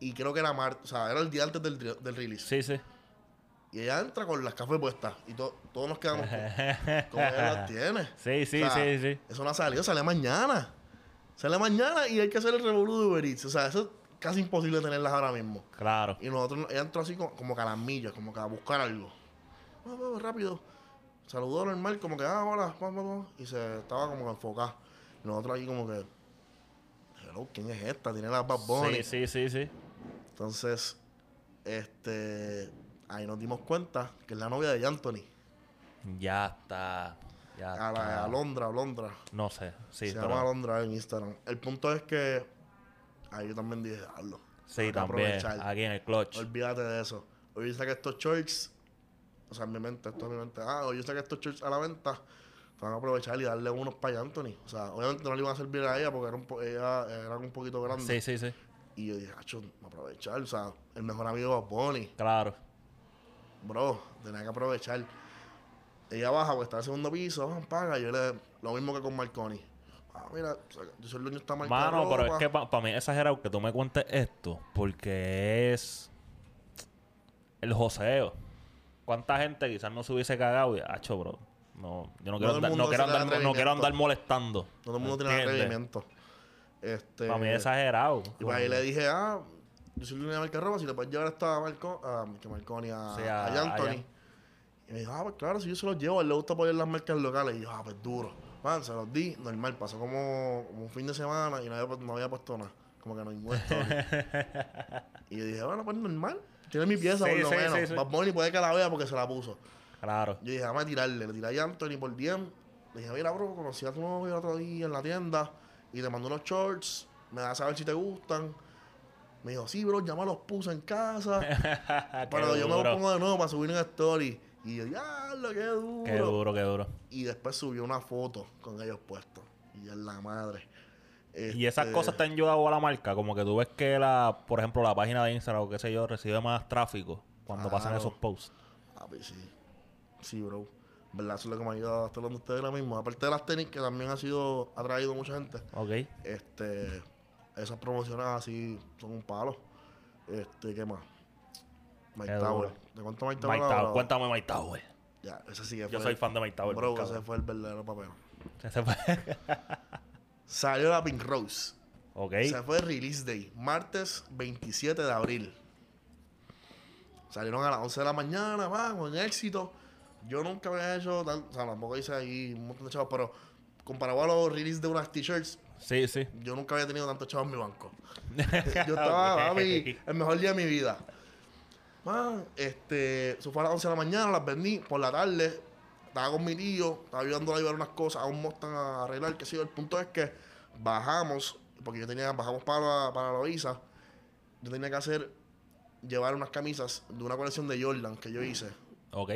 Speaker 2: Y creo que era martes. O sea, era el día antes del, del release.
Speaker 1: Sí, sí.
Speaker 2: Y ella entra con las cafés puestas. Y to- todos nos quedamos. con- ¿Cómo ella las tiene?
Speaker 1: Sí, sí,
Speaker 2: O sea,
Speaker 1: sí, sí.
Speaker 2: Eso no ha salido, sale mañana. Sale mañana y hay que hacer el revolú de Uber Eats. O sea, eso es casi imposible tenerlas ahora mismo.
Speaker 1: Claro.
Speaker 2: Y nosotros, ella entró así como, como que a las millas, como que a buscar algo. Ah, ah, rápido. Saludó normal, como que, ah, hola, pa, pa, y se estaba como que enfocada. Y nosotros aquí como que, hello, ¿quién es esta? Tiene las Bad Bunny.
Speaker 1: Sí, sí, sí, sí.
Speaker 2: Entonces, este, ahí nos dimos cuenta que es la novia de Anthony.
Speaker 1: Ya está. Ya
Speaker 2: A la Alondra, Alondra.
Speaker 1: No sé. Sí,
Speaker 2: se
Speaker 1: pero...
Speaker 2: llama Alondra en Instagram. El punto es que ahí yo también dije, hazlo.
Speaker 1: Sí,
Speaker 2: que
Speaker 1: también.
Speaker 2: aprovechar.
Speaker 1: Aquí en el clutch.
Speaker 2: Olvídate de eso. Hoy yo saqué estos shorts. O sea, en mi mente, esto en mi mente. Ah, hoy yo saqué estos shorts a la venta. Van a aprovechar y darle unos para Anthony. O sea, obviamente no le iban a servir a ella porque era un po- ella era un poquito grande.
Speaker 1: Sí, sí, sí.
Speaker 2: Y yo dije, acho, aprovechar. O sea, el mejor amigo Bad Bunny.
Speaker 1: Claro.
Speaker 2: Bro, tenía que aprovechar. Ella baja porque está en el segundo piso, paga. Yo le. Lo mismo que con Marconi. Ah, mira, yo soy el dueño de esta marca.
Speaker 1: Mano, pero es que para mí es exagerado que tú me cuentes esto. Porque es. El joseo. ¿Cuánta gente quizás no se hubiese cagado? Y, acho, bro. No, yo no quiero, andar, no quiero andar, no quiero andar
Speaker 2: atrevimiento.
Speaker 1: molestando.
Speaker 2: No todo el mundo tiene atrevimiento. Este,
Speaker 1: Para mí es exagerado.
Speaker 2: Y pues ahí le dije, ah, yo soy el dueño de marca ropa, si le puedes llevar esta Marco, a, que Marconi a, a,
Speaker 1: a-
Speaker 2: Anthony. Y me dijo, ah, pues claro, si yo se los llevo, a él le gusta apoyar las marcas locales. Y yo, ah, pues duro. Man, se los di, normal, pasó como, como un fin de semana y no había, no había puesto nada. Como que no story. y yo dije, bueno, pues normal. Tiene mi pieza
Speaker 1: Sí,
Speaker 2: por lo
Speaker 1: sí,
Speaker 2: menos.
Speaker 1: sí.
Speaker 2: Bad Bunny puede que la vea porque se la puso.
Speaker 1: Claro.
Speaker 2: Yo dije, vamos a tirarle. Le tiré a Anthony por DM. Le dije, mira, bro, conocí a tu novio el otro día en la tienda y te mandó unos shorts. Me das a saber si te gustan. Me dijo, sí, bro, ya me los puse en casa. pero yo me los
Speaker 1: duro.
Speaker 2: pongo de nuevo para subir en story. Y yo, diablo, qué duro.
Speaker 1: Qué duro, qué duro.
Speaker 2: Y después subió una foto con ellos puestos. Y es la madre.
Speaker 1: Y esas
Speaker 2: Este,
Speaker 1: cosas te han ayudado a la marca. Como que tú ves que la, por ejemplo, la página de Instagram o qué sé yo, recibe más tráfico cuando pasan esos posts.
Speaker 2: Ah, pues sí. Sí, bro. ¿Verdad? Eso es lo que me ha ayudado a estar hablando ustedes ahora mismo. Aparte de las tenis, que también ha sido, ha traído mucha gente.
Speaker 1: Ok.
Speaker 2: Este, esas promociones así son un palo. Este, ¿qué más? Mike Tower. ¿De cuánto Mike Tower?
Speaker 1: Mike Tower. Cuéntame Mike Tower.
Speaker 2: Ya, ese sí que
Speaker 1: Yo soy fan de Mike Tower.
Speaker 2: Bro, ese fue el verdadero papel.
Speaker 1: Ese fue-
Speaker 2: Salió la Pink Rose.
Speaker 1: ok.
Speaker 2: Se fue Release Day, martes 27 de abril. Salieron a las 11 de la mañana, van, con éxito. Yo nunca había hecho, tan- o sea, tampoco hice ahí un montón de chavos, pero comparado a los release de unas t-shirts,
Speaker 1: Sí, sí.
Speaker 2: yo nunca había tenido tantos chavos en mi banco. yo estaba, el mejor día de mi vida. Man, este, eso fue a las 11 de la mañana, las vendí por la tarde. Estaba con mi tío, estaba ayudándole a llevar unas cosas a un Mustang a arreglar, que sí. El punto es que bajamos, porque yo tenía, bajamos para, para la visa. Yo tenía que hacer, llevar unas camisas de una colección de Jordan que yo hice.
Speaker 1: Ok.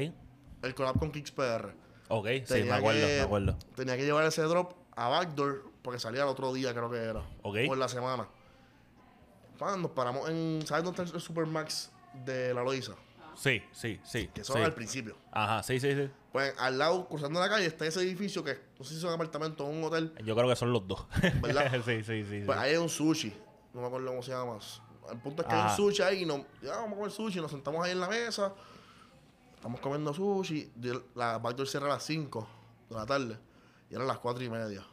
Speaker 2: El collab con Kicks PR.
Speaker 1: Ok, sí,
Speaker 2: Tenía
Speaker 1: me acuerdo,
Speaker 2: que-
Speaker 1: me acuerdo.
Speaker 2: Tenía que llevar ese drop a Backdoor, porque salía el otro día, creo que era.
Speaker 1: Ok.
Speaker 2: En la semana. Pan, nos paramos en. ¿Sabes dónde está el Supermax de la Loiza?
Speaker 1: Sí, sí, sí.
Speaker 2: Que
Speaker 1: sí.
Speaker 2: era al principio.
Speaker 1: Ajá, sí, sí, sí.
Speaker 2: Pues al lado, cruzando la calle, está ese edificio que no sé si son apartamentos o un hotel.
Speaker 1: Yo creo que son los dos.
Speaker 2: ¿Verdad?
Speaker 1: sí, sí, sí.
Speaker 2: Pues
Speaker 1: sí.
Speaker 2: ahí hay un sushi. No me acuerdo cómo se llama. El punto es que hay
Speaker 1: Ajá.
Speaker 2: un sushi ahí y nos, ya vamos a comer sushi. Nos sentamos ahí en la mesa. Estamos comiendo sushi. La backdoor cierra a las 5 de la tarde. Y eran las 4 y media.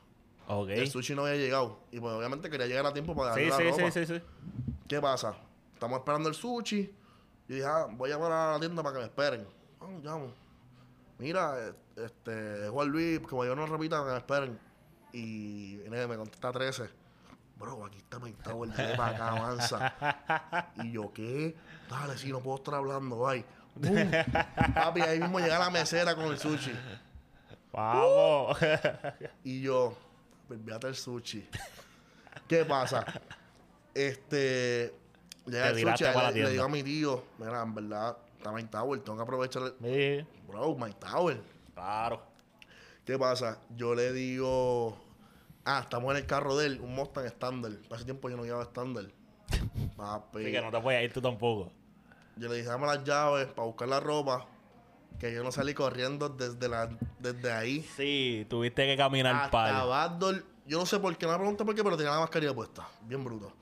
Speaker 1: Ok.
Speaker 2: El sushi no había llegado. Y pues obviamente quería llegar a tiempo para
Speaker 1: Sí,
Speaker 2: darle la
Speaker 1: sí,
Speaker 2: ropa.
Speaker 1: sí, sí, sí.
Speaker 2: ¿Qué pasa? Estamos esperando el sushi. Yo dije, ah, voy a llamar a la tienda para que me esperen. Vamos, llamo. Mira, este, Juan Luis, que voy a llevar una ropita para que me esperen. Y viene, me contesta 13. Bro, aquí está pintado el para acá, avanza. Y yo, ¿qué? Dale, sí, no puedo estar hablando, bye. ¡Bum! Papi, ahí mismo llega la mesera con el sushi.
Speaker 1: Vamos.
Speaker 2: Y yo, pues envíate el sushi. ¿Qué pasa? Este. Llega el sushi,
Speaker 1: para
Speaker 2: le, le digo a mi tío, mira, en verdad, está Mike Tower, tengo que aprovechar. el-
Speaker 1: sí,
Speaker 2: Bro, Mike Tower.
Speaker 1: claro.
Speaker 2: ¿Qué pasa? Yo le digo. Ah, estamos en el carro de él, un Mustang estándar. Hace tiempo yo no llevaba estándar. Papi.
Speaker 1: Así que no te puedes ir tú tampoco.
Speaker 2: Yo le dije, dame las llaves para buscar la ropa. Que yo no salí corriendo desde, la, desde ahí.
Speaker 1: Sí, tuviste que caminar para.
Speaker 2: Yo no sé por qué, no me pregunté por qué, pero tenía la mascarilla puesta. Bien bruto.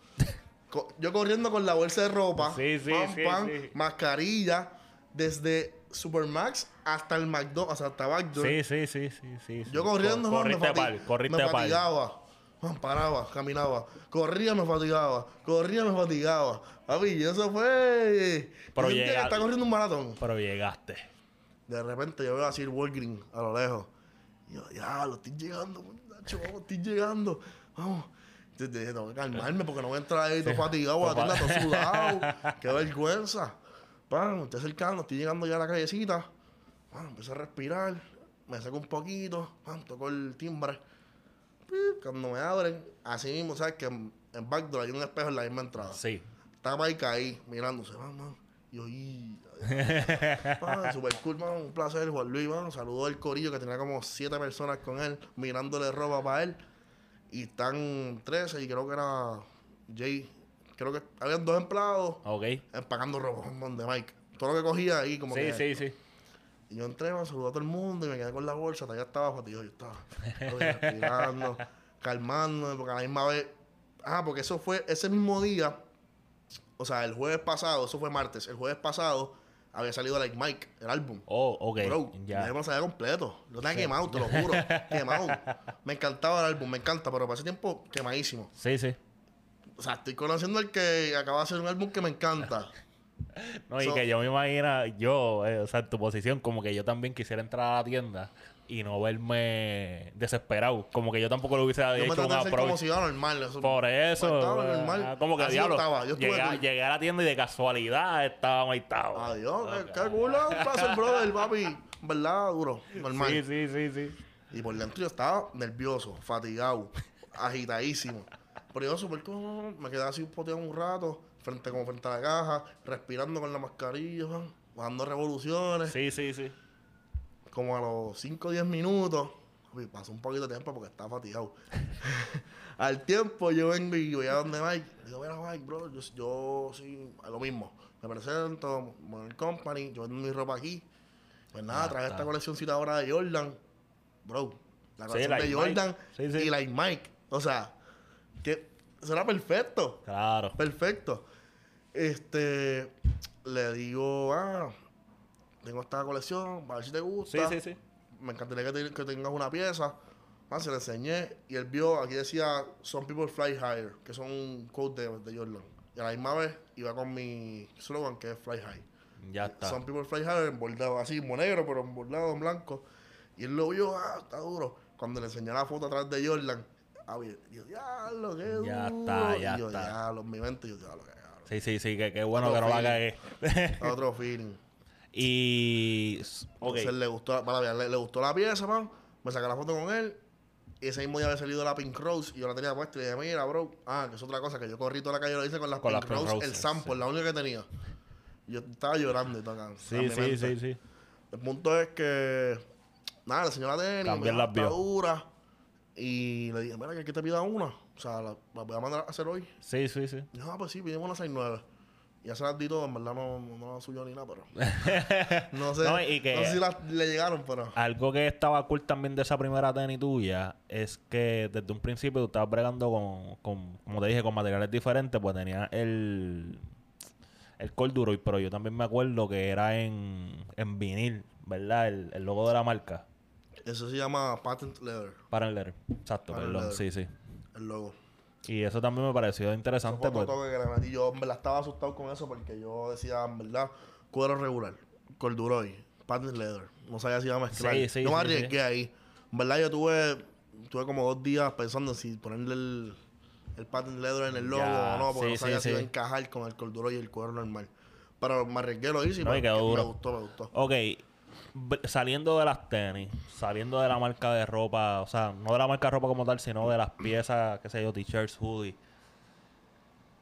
Speaker 2: Co- yo corriendo con la bolsa de ropa.
Speaker 1: Sí, sí,
Speaker 2: pam,
Speaker 1: sí,
Speaker 2: pam,
Speaker 1: sí.
Speaker 2: Mascarilla. Desde Supermax hasta el McDonald's, hasta Backdoor.
Speaker 1: Sí, sí, sí, sí, sí.
Speaker 2: Yo corriendo,
Speaker 1: Co-
Speaker 2: man, me,
Speaker 1: corriste
Speaker 2: me fatigaba. Man, paraba, caminaba. Corría, me fatigaba. Corría, me fatigaba. Papi, eso fue...
Speaker 1: Pero
Speaker 2: está corriendo un maratón.
Speaker 1: Pero llegaste.
Speaker 2: De repente yo veo así el Walgreen a lo lejos. Y yo, ya, lo estoy llegando, muchacho, vamos, estoy llegando. Vamos. Entonces dije, tengo que calmarme porque no voy a entrar ahí todo fatigado a la tienda, todo sudado. Qué vergüenza. Pam, me estoy acercando, estoy llegando ya a la callecita. Pam, empecé a respirar, me saco un poquito, pam, toco el timbre. Cuando me abren, así mismo, ¿sabes? Que en, en Backdoor hay un espejo en la misma entrada.
Speaker 1: Sí.
Speaker 2: Estaba ahí ahí, mirándose, man. Y yo, y... Super cool, man. Un placer, Juan Luis, man. Saludó el corillo que tenía como siete personas con él, mirándole ropa para él. Y están 13 y creo que era Jay. Creo que habían dos empleados
Speaker 1: Ok.
Speaker 2: empacando ropa man, de Mike. Todo lo que cogía ahí, como
Speaker 1: Sí,
Speaker 2: que...
Speaker 1: sí, sí.
Speaker 2: Y yo entré, man, saludé a todo el mundo y me quedé con la bolsa. Hasta allá estaba fatigado. Yo estaba respirando, calmándome, porque a la misma vez... Ah, porque eso fue ese mismo día. O sea, el jueves pasado, eso fue martes. El jueves pasado había salido Like Mike, el álbum.
Speaker 1: Oh, ok.
Speaker 2: Bro,
Speaker 1: ya.
Speaker 2: me lo sabía completo. Lo tenía quemado, te lo juro. quemado. Me encantaba el álbum, me encanta, pero para ese tiempo quemadísimo.
Speaker 1: Sí, sí.
Speaker 2: O sea, estoy conociendo al que acaba de hacer un álbum que me encanta.
Speaker 1: No, y que yo me imagino, yo, eh, o sea, en tu posición, como que yo también quisiera entrar a la tienda y no verme desesperado. Como que yo tampoco lo hubiese
Speaker 2: Yo me
Speaker 1: hecho un
Speaker 2: hacer como normal. Eso,
Speaker 1: Por eso,
Speaker 2: Pues estaba
Speaker 1: eh,
Speaker 2: normal.
Speaker 1: como que
Speaker 2: Así
Speaker 1: diablo,
Speaker 2: estaba. Yo
Speaker 1: llegué, a-
Speaker 2: cool.
Speaker 1: llegué a la tienda y de casualidad estaba maitado.
Speaker 2: Adiós, qué, qué culo. Un placer, brother, papi. ¿Verdad? Duro. Normal.
Speaker 1: Sí, sí, sí, sí.
Speaker 2: Y por dentro yo estaba nervioso, fatigado, agitadísimo. Pero yo súper me quedé así un poteado un rato, frente como frente a la caja, respirando con la mascarilla, bajando revoluciones.
Speaker 1: Sí, sí, sí.
Speaker 2: Como a los 5 o 10 minutos, pasó un poquito de tiempo porque estaba fatigado. Al tiempo yo vengo y voy a donde Mike. Digo, mira Mike, bro, yo, yo sí, a lo mismo. Me presento, Modern Company, yo vendo mi ropa aquí. Pues nada,
Speaker 1: Ah,
Speaker 2: traje
Speaker 1: está.
Speaker 2: esta coleccióncita ahora de Jordan. Bro, la
Speaker 1: Sí,
Speaker 2: colección
Speaker 1: like
Speaker 2: de. Jordan
Speaker 1: Sí, sí.
Speaker 2: y like Mike. O sea, que será perfecto.
Speaker 1: Claro.
Speaker 2: Perfecto. Este, le digo, ah, tengo esta colección, a ver si te gusta.
Speaker 1: Sí, sí, sí.
Speaker 2: Me encantaría que, te- que tengas una pieza. Ah, se le enseñé y él vio, aquí decía, Some people fly higher, que son un quote de, de Jordan. Y a la misma vez iba con mi slogan, que es fly high.
Speaker 1: Ya está.
Speaker 2: Some people fly higher, en bordado, así, en negro, pero en bordado, en blanco. Y él lo vio, ah, está duro. Cuando le enseñé la foto atrás de Jordan, ah, yo, diablo, qué duro.
Speaker 1: Ya está, ya
Speaker 2: y yo,
Speaker 1: está.
Speaker 2: diablo, en mi mente, yo, diablo, qué diablo.
Speaker 1: Sí, sí, sí, que, que bueno que no la cagué.
Speaker 2: Otro feeling.
Speaker 1: Y. Ok.
Speaker 2: Entonces le gustó, para le, le gustó la pieza, man. Me saqué la foto con él. Y ese mismo día había salido la Pink Rose y yo la tenía puesta. Y le dije, mira, bro. Ah, que es otra cosa, que yo corrí toda la calle y lo hice con las
Speaker 1: Con
Speaker 2: Pink
Speaker 1: las Pink
Speaker 2: Rose, el sample,
Speaker 1: sí.
Speaker 2: la única que tenía. Yo estaba llorando y todo acá.
Speaker 1: Sí, sí, sí, sí.
Speaker 2: El punto es que, nada, la tenis,
Speaker 1: También
Speaker 2: me
Speaker 1: las
Speaker 2: dura. Y le dije, mira, que aquí te pida una. O sea, la, la voy a mandar a hacer hoy.
Speaker 1: Sí, sí, sí.
Speaker 2: Y dijo, ah, pues sí, pidimos una 6-9. Ya se las di todo, en verdad no, no la subió ni nada, pero. no sé.
Speaker 1: No, y que-
Speaker 2: no sé si las- le llegaron, pero.
Speaker 1: Algo que estaba cool también de esa primera tenis tuya es que desde un principio tú estabas bregando con, con como te dije, con materiales diferentes, pues tenía el el Corduroy, pero yo también me acuerdo que era en, en vinil, ¿verdad? El, el logo de la marca.
Speaker 2: Eso se llama Patent Leather,
Speaker 1: Para el letter. Exacto,
Speaker 2: el
Speaker 1: perdón.
Speaker 2: leather.
Speaker 1: Sí, sí.
Speaker 2: el logo.
Speaker 1: Y eso también me pareció
Speaker 2: Eso
Speaker 1: interesante.
Speaker 2: fue otro
Speaker 1: Pues,
Speaker 2: toque que le metí. Yo, en verdad, estaba asustado con eso porque yo decía, en verdad, cuero regular, corduroy, patent leather. No sabía si iba a mezclar.
Speaker 1: Sí, sí,
Speaker 2: yo me
Speaker 1: sí,
Speaker 2: arriesgué ahí. En verdad, yo tuve, tuve como dos días pensando en si ponerle el, el patent leather en el logo
Speaker 1: Ya,
Speaker 2: o no, porque no sabía si iba a encajar con el corduroy y el cuero normal. Pero me arriesgué, lo hice y
Speaker 1: No,
Speaker 2: me, me gustó, me gustó.
Speaker 1: Ok, saliendo de las tenis, saliendo de la marca de ropa, o sea, no de la marca de ropa como tal, sino de las piezas, qué sé yo, t-shirts, hoodies.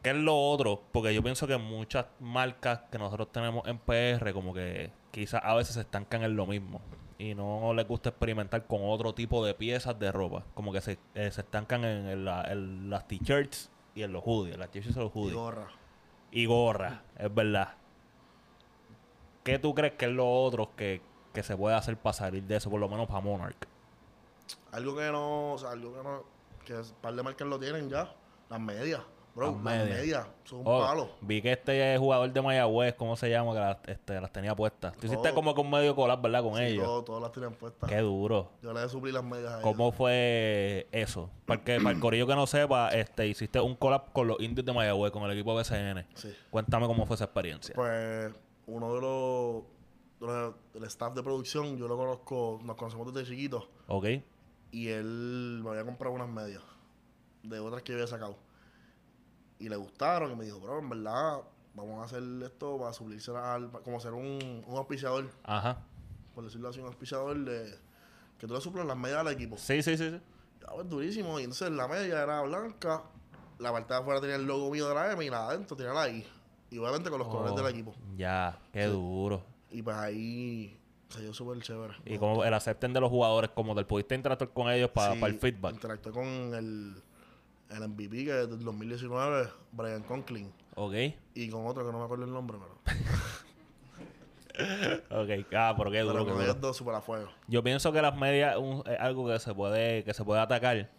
Speaker 1: ¿Qué es lo otro? Porque yo pienso que muchas marcas que nosotros tenemos en PR, como que quizás a veces se estancan en lo mismo. Y no les gusta experimentar con otro tipo de piezas de ropa. Como que se, eh, se estancan en, en la- en las t-shirts y en los hoodies. Las t-shirts y los
Speaker 2: Y
Speaker 1: hoodies
Speaker 2: gorra.
Speaker 1: y gorra, es verdad. ¿Qué tú crees que es lo otro que, que se puede hacer para salir de eso, por lo menos para Monarch?
Speaker 2: Algo que no, o sea, algo que no, que un par de marcas lo tienen ya. Las medias, bro,
Speaker 1: Las medias.
Speaker 2: medias, son un
Speaker 1: Oh,
Speaker 2: palo.
Speaker 1: Vi que este jugador de Mayagüez, ¿cómo se llama? Que las, este, las tenía puestas. Tú hiciste como con medio colar, ¿verdad? Con
Speaker 2: Sí,
Speaker 1: ellos.
Speaker 2: todo- todas las tienen puestas.
Speaker 1: Qué duro.
Speaker 2: Yo le suplí las medias a ellos.
Speaker 1: ¿Cómo fue eso? Porque para el corillo que no sepa, este, hiciste un collab con los indios de Mayagüez, con el equipo BCN.
Speaker 2: Sí.
Speaker 1: Cuéntame cómo fue esa experiencia.
Speaker 2: Pues uno de los, del staff de producción, yo lo conozco, nos conocemos desde chiquitos,
Speaker 1: ¿Ok?
Speaker 2: y él me había comprado unas medias de otras que yo había sacado. Y le gustaron y me dijo, bro, en verdad, vamos a hacer esto para suplirse al, como ser un, un auspiciador,
Speaker 1: Ajá.
Speaker 2: por decirlo así, un auspiciador de que tú le suplas las medias al equipo.
Speaker 1: Sí, sí, sí. sí.
Speaker 2: Ya, pues, durísimo. Y entonces la media era blanca, la parte de afuera tenía el logo mío de la M y la de adentro tenía la I. Y obviamente con los colores
Speaker 1: Oh,
Speaker 2: del equipo.
Speaker 1: Ya, qué duro.
Speaker 2: Y pues ahí se dio súper chévere.
Speaker 1: Y como el acepten de los jugadores, como del pudiste interactuar con ellos para
Speaker 2: Sí,
Speaker 1: el feedback.
Speaker 2: Interactué con el, el MVP que es del 2019, Brian Conklin.
Speaker 1: Ok.
Speaker 2: Y con otro que no me acuerdo el nombre, pero.
Speaker 1: Ok. Ah, pero qué
Speaker 2: pero
Speaker 1: duro,
Speaker 2: con
Speaker 1: duro.
Speaker 2: ellos dos a fuego.
Speaker 1: Yo pienso que las medias un- es algo que se puede, que se puede atacar.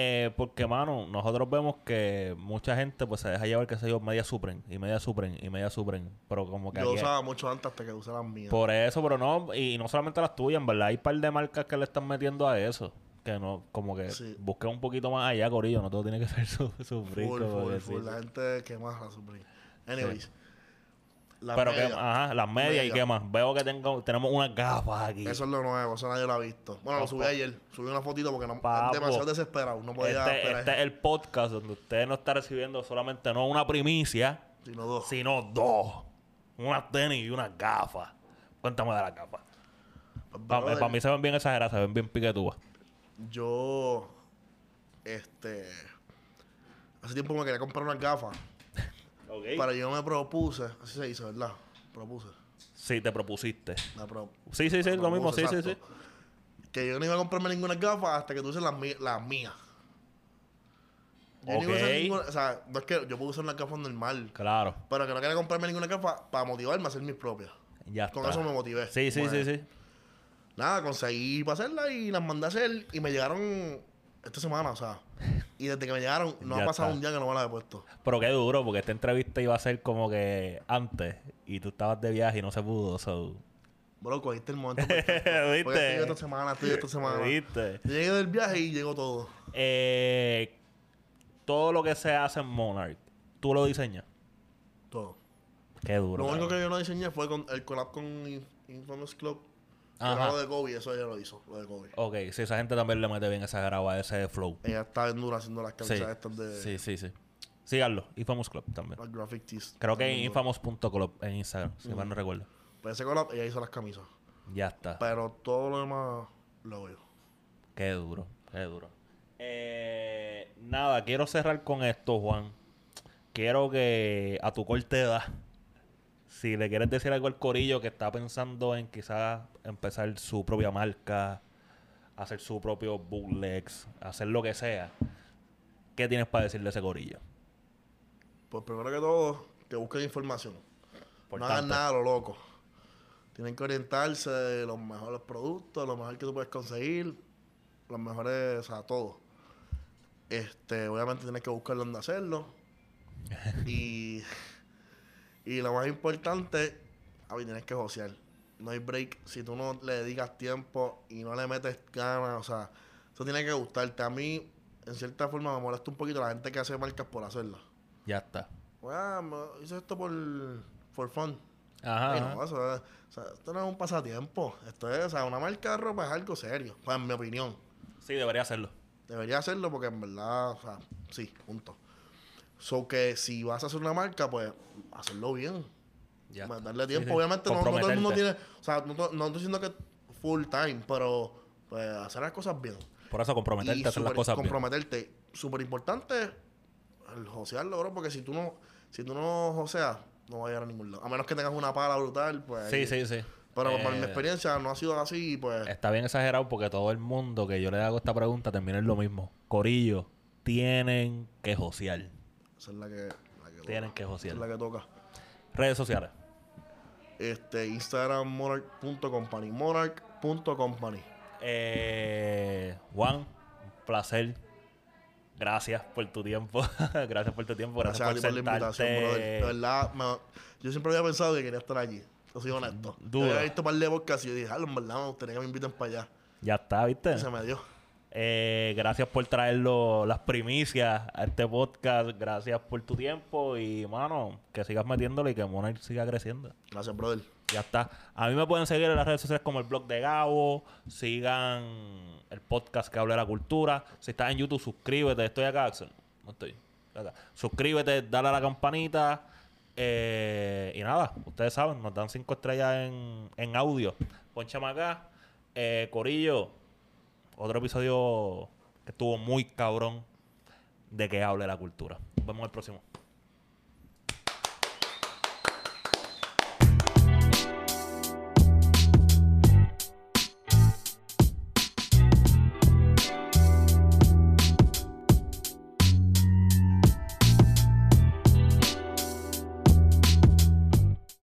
Speaker 1: Eh, porque, mano, nosotros vemos que mucha gente pues se deja llevar, qué sé yo, media supren, y media supren, y media supren. Pero como que
Speaker 2: Yo usaba mucho antes hasta que usé las mías.
Speaker 1: Por eso, pero no, y no solamente las tuyas, en verdad, hay un par de marcas que le están metiendo a eso. Que no, como que
Speaker 2: Sí.
Speaker 1: busquen un poquito más allá, Corillo, no todo tiene que ser su, sufrir.
Speaker 2: full, full, full. La gente que más la Supreme. Anyways. Las
Speaker 1: Pero que, ajá, las medias y qué más. Veo que tengo, tenemos unas gafas aquí.
Speaker 2: Eso es lo nuevo, eso nadie lo ha visto. Bueno, lo subí ayer. Subí una fotito porque no,
Speaker 1: Papo.
Speaker 2: es demasiado desesperado. No podía
Speaker 1: Este,
Speaker 2: esperar.
Speaker 1: este es el podcast donde usted no está recibiendo solamente no una primicia,
Speaker 2: Sino dos.
Speaker 1: sino dos. Unas tenis y unas gafas. Cuéntame de las gafas.
Speaker 2: Pues,
Speaker 1: Para
Speaker 2: brother,
Speaker 1: mí se ven bien exageradas, se ven bien piquetúas.
Speaker 2: Yo, este, hace tiempo me quería comprar unas gafas. Pero yo me propuse, así se dice, ¿verdad? Propuse.
Speaker 1: Sí, te propusiste.
Speaker 2: Pro-
Speaker 1: Sí, sí, sí, lo mismo, sí, sí, sí.
Speaker 2: Que yo no iba a comprarme ninguna gafas hasta que tú uses las, mías. Yo no iba a usar ninguna- o sea, no es que yo puedo usar una gafa normal,
Speaker 1: Claro,
Speaker 2: pero que no quería comprarme ninguna gafa para motivarme a hacer mis propias.
Speaker 1: ya
Speaker 2: Con
Speaker 1: está.
Speaker 2: eso me motivé.
Speaker 1: Sí, sí,
Speaker 2: Bueno,
Speaker 1: sí, sí.
Speaker 2: Nada, conseguí para hacerla y las mandé a hacer y me llegaron esta semana, o sea, Y desde que me llegaron, no
Speaker 1: Ya
Speaker 2: ha pasado
Speaker 1: está.
Speaker 2: un día que no me la he puesto.
Speaker 1: Pero qué duro, porque esta entrevista iba a ser como que antes y tú estabas de viaje y no se pudo. So.
Speaker 2: Bro, cogiste el momento. perfecto.
Speaker 1: ¿Viste?
Speaker 2: Porque estoy esta semana, estoy esta semana.
Speaker 1: ¿Viste?
Speaker 2: Llegué del viaje y llegó todo.
Speaker 1: Eh, todo lo que se hace en Monarch, ¿tú lo diseñas?
Speaker 2: Todo.
Speaker 1: Qué duro.
Speaker 2: Lo único que yo no diseñé fue con el collab con Inf- Infamous Club. Lo de Kobe, eso ella lo hizo, lo de Kobe.
Speaker 1: Ok, sí, esa gente también le mete bien esa graba, ese flow.
Speaker 2: Ella está bien dura haciendo las
Speaker 1: Sí,
Speaker 2: camisas estas de
Speaker 1: sí, sí, sí. Síganlo, Infamous Club también.
Speaker 2: las graphic tees.
Speaker 1: Creo que en infamous.club en Instagram, si mal no recuerdo.
Speaker 2: Pues ese collab, ella hizo las camisas.
Speaker 1: Ya está.
Speaker 2: Pero todo lo demás lo yo.
Speaker 1: Qué duro, qué duro. Eh, nada, quiero cerrar con esto, Juan. Quiero que a tu corte de edad, si le quieres decir algo al corillo que está pensando en quizás empezar su propia marca, hacer su propio bootlegs, hacer lo que sea, ¿qué tienes para decirle a ese corillo?
Speaker 2: Pues primero que todo, que busquen información.
Speaker 1: Por
Speaker 2: no hagan nada a lo loco. Tienen que orientarse de los mejores productos, lo mejor que tú puedes conseguir, los mejores, o sea, todo. Este, obviamente tienes que buscar dónde hacerlo. y, y lo más importante, a mí tienes que josear. No hay break. Si tú no le dedicas tiempo y no le metes ganas, o sea, eso tiene que gustarte. A mí, en cierta forma, me molesta un poquito la gente que hace marcas por hacerlas.
Speaker 1: Ya está.
Speaker 2: Bueno, me- hice esto por, for fun.
Speaker 1: Ajá.
Speaker 2: No, eso es- o sea, esto no es un pasatiempo. Esto es, o sea, una marca de ropa es algo serio. Pues, en mi opinión.
Speaker 1: Sí, debería hacerlo.
Speaker 2: Debería hacerlo porque en verdad, o sea, sí, punto. So que si vas a hacer una marca, pues hacerlo bien.
Speaker 1: Ya está.
Speaker 2: Darle tiempo.
Speaker 1: sí.
Speaker 2: Obviamente no, no todo el mundo tiene,
Speaker 1: Comprometerte.
Speaker 2: o sea, no, to- no estoy diciendo que full time, pero pues hacer las cosas bien.
Speaker 1: Por eso comprometerte
Speaker 2: Y
Speaker 1: a hacer las
Speaker 2: súper-
Speaker 1: cosas bien.
Speaker 2: comprometerte. Súper importante el josearlo, bro, porque si tú no, si tú no joseas, no vas a llegar a ningún lado. A menos que tengas una pala brutal, pues.
Speaker 1: Sí, sí, sí.
Speaker 2: Pero
Speaker 1: Eh,
Speaker 2: por mi experiencia no ha sido así, pues.
Speaker 1: Está bien exagerado porque todo el mundo que yo le hago esta pregunta termina en lo mismo. Corillo, tienen que josear.
Speaker 2: Esa es la que, la que
Speaker 1: Tienen
Speaker 2: toca.
Speaker 1: que
Speaker 2: Esa
Speaker 1: josear.
Speaker 2: es la que toca.
Speaker 1: Redes sociales.
Speaker 2: Este, Instagram monarch.company. Monarch.company.
Speaker 1: Eh, Juan, un placer. Gracias por tu tiempo. gracias por tu tiempo. Gracias,
Speaker 2: Gracias a ti por la invitación, brother. De verdad, me- yo siempre había pensado que quería estar allí. Yo soy honesto. Yo había visto un par de podcasts y yo dije, ah, en verdad, me gustaría que me inviten para allá.
Speaker 1: Ya está, ¿viste?
Speaker 2: Y se me dio.
Speaker 1: Eh, gracias por traerlo las primicias a este podcast. Gracias por tu tiempo y, mano, que sigas metiéndole y que Monarch siga creciendo.
Speaker 2: Gracias, brother.
Speaker 1: Ya está. A mí me pueden seguir en las redes sociales como el blog de Gabo. Sigan el podcast que habla de la cultura. Si estás en YouTube, suscríbete. Estoy acá, Axel. No estoy. Acá. Suscríbete, dale a la campanita. Eh, y nada, ustedes saben, nos dan cinco estrellas en, en audio. Ponchame acá. Eh, Corillo, otro episodio que estuvo muy cabrón de que hable la cultura. Nos vemos el próximo.